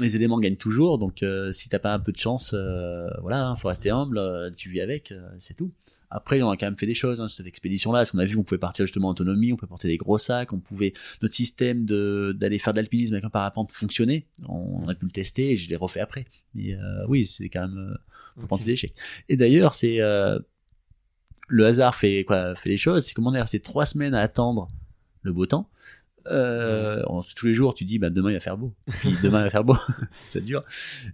S2: les éléments gagnent toujours. Donc euh, si t'as pas un peu de chance, euh, voilà, hein, faut rester humble. euh, tu vis avec, euh, c'est tout. Après, on a quand même fait des choses, hein, cette expédition-là, parce qu'on a vu qu'on pouvait partir justement en autonomie, on pouvait porter des gros sacs, on pouvait, notre système de, d'aller faire de l'alpinisme avec un parapente fonctionnait, on, on a pu le tester et je l'ai refait après. Mais euh, oui, c'est quand même, euh, faut prendre
S1: Ok.
S2: ses échecs. Et d'ailleurs, c'est euh, le hasard fait quoi fait les choses. C'est comment on est resté trois semaines à attendre le beau temps. Euh, on- tous les jours, tu dis bah demain il va faire beau. Puis demain il va faire beau. ça dure.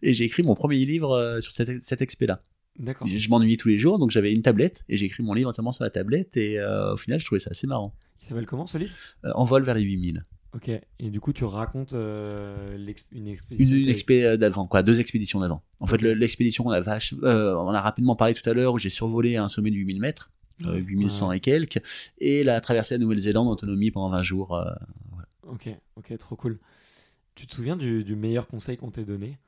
S2: Et j'ai écrit mon premier livre euh, sur cette, cette expé-là.
S1: D'accord.
S2: Je, m'ennuyais tous les jours, donc j'avais une tablette et j'ai écrit mon livre entièrement sur la tablette. Et euh, au final, je trouvais ça assez marrant.
S1: Il s'appelle comment, ce livre?
S2: Euh, en vol vers les 8000.
S1: Ok. Et du coup, tu racontes euh, une
S2: Une,
S1: expédition.
S2: une
S1: t'as-
S2: expé euh, d'avant, quoi, deux expéditions d'avant. En fait, le- l'expédition, on a, vache, on a rapidement parlé tout à l'heure où j'ai survolé un sommet de 8000 mètres, euh, 8100 et quelques, et la traversée à Nouvelle-Zélande en autonomie pendant 20 jours.
S1: Ok, ok, trop cool. Tu te souviens du, du meilleur conseil qu'on t'ait donné?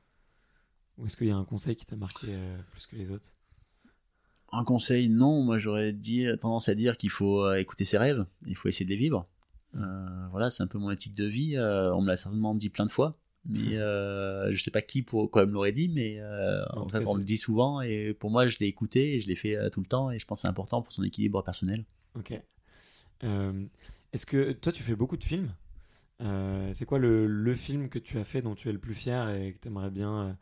S1: Ou est-ce qu'il y a un conseil qui t'a marqué euh, plus que les autres?
S2: Un conseil, non, moi j'aurais dit, tendance à dire qu'il faut euh, écouter ses rêves, il faut essayer de les vivre. Euh, voilà, c'est un peu mon éthique de vie. euh, on me l'a certainement dit plein de fois, mais euh, je sais pas qui pour quoi me l'aurait dit, mais euh,
S1: En
S2: en
S1: tout cas,
S2: on me le dit souvent et pour moi, je l'ai écouté et je l'ai fait euh, tout le temps et je pense que c'est important pour son équilibre personnel.
S1: Ok. Euh, est-ce que toi, tu fais beaucoup de films? Euh, C'est quoi le, le film que tu as fait dont tu es le plus fier et que tu aimerais bien euh,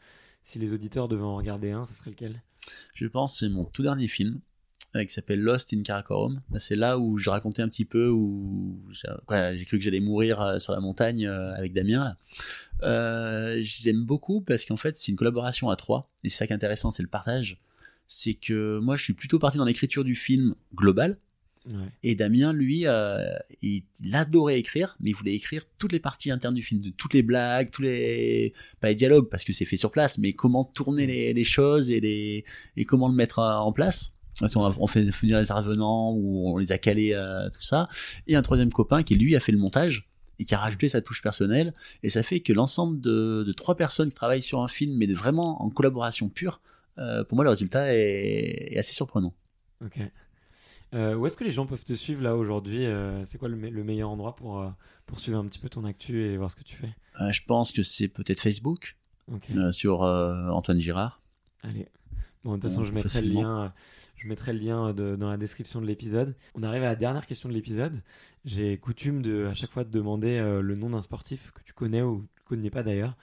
S1: Si les auditeurs devaient en regarder un, ça serait lequel?
S2: Je pense c'est mon tout dernier film euh, qui s'appelle Lost in Karakorum. C'est là où je racontais un petit peu où j'ai cru que j'allais mourir euh, sur la montagne euh, avec Damien. J'aime beaucoup parce qu'en fait c'est une collaboration à trois et c'est ça qui est intéressant, c'est le partage. C'est que moi je suis plutôt parti dans l'écriture du film global
S1: Ouais.
S2: et Damien lui euh, il, il adorait écrire mais il voulait écrire toutes les parties internes du film, de toutes les blagues, tous les pas les dialogues parce que c'est fait sur place, mais comment tourner les, les choses et les et comment le mettre euh, en place. A- On fait venir les intervenants ou on les a calés, euh, tout ça. Et un troisième copain qui lui a fait le montage et qui a rajouté sa touche personnelle. Et ça fait que l'ensemble de, de trois personnes qui travaillent sur un film, mais de vraiment en collaboration pure, euh, pour moi le résultat est, est assez surprenant.
S1: Ok. Euh, où est-ce que les gens peuvent te suivre là aujourd'hui Euh, C'est quoi le, me- le meilleur endroit pour, euh, pour suivre un petit peu ton actu et voir ce que tu fais?
S2: Je pense que c'est peut-être Facebook
S1: Ok.
S2: sur Antoine Girard.
S1: Allez. Bon, de toute façon, je mettrai le lien, je mettrai le lien de- dans la description de l'épisode. On arrive à la dernière question de l'épisode. J'ai coutume de, à chaque fois de demander euh, le nom d'un sportif que tu connais ou que tu connais pas d'ailleurs,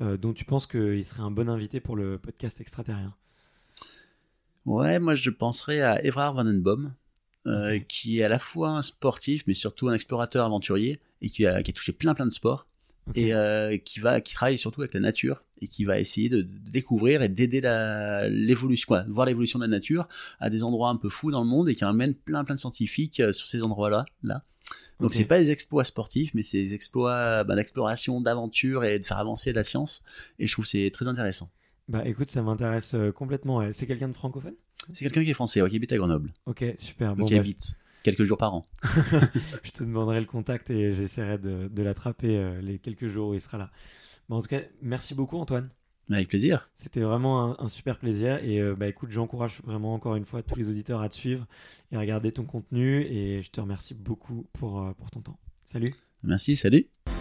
S1: euh, dont tu penses qu'il serait un bon invité pour le podcast extraterrien.
S2: Ouais, moi je penserais à Evrard Vandenboom, euh, qui est à la fois un sportif, mais surtout un explorateur aventurier, et qui a, qui a touché plein plein de sports, et euh, qui va, qui travaille surtout avec la nature, et qui va essayer de, de découvrir et d'aider l'évolution, quoi, voir l'évolution de la nature à des endroits un peu fous dans le monde, et qui emmène plein plein de scientifiques euh, sur ces endroits-là, là. Donc
S1: Ok.
S2: c'est pas des exploits sportifs, mais c'est des exploits bah, d'exploration, d'aventure et de faire avancer la science, et je trouve c'est très intéressant.
S1: Bah écoute, ça m'intéresse complètement. C'est quelqu'un de francophone?
S2: C'est quelqu'un qui est français, ouais, qui habite à Grenoble,
S1: Ok, super. Bon,
S2: qui
S1: bah,
S2: habite quelques jours par an.
S1: je te demanderai le contact et j'essaierai de, de l'attraper euh, les quelques jours où il sera là. Bon, en tout cas, merci beaucoup Antoine.
S2: Avec plaisir.
S1: C'était vraiment un, super plaisir. Et bah écoute, j'encourage vraiment encore une fois tous les auditeurs à te suivre et à regarder ton contenu. Et je te remercie beaucoup pour, pour ton temps. Salut.
S2: Merci, salut.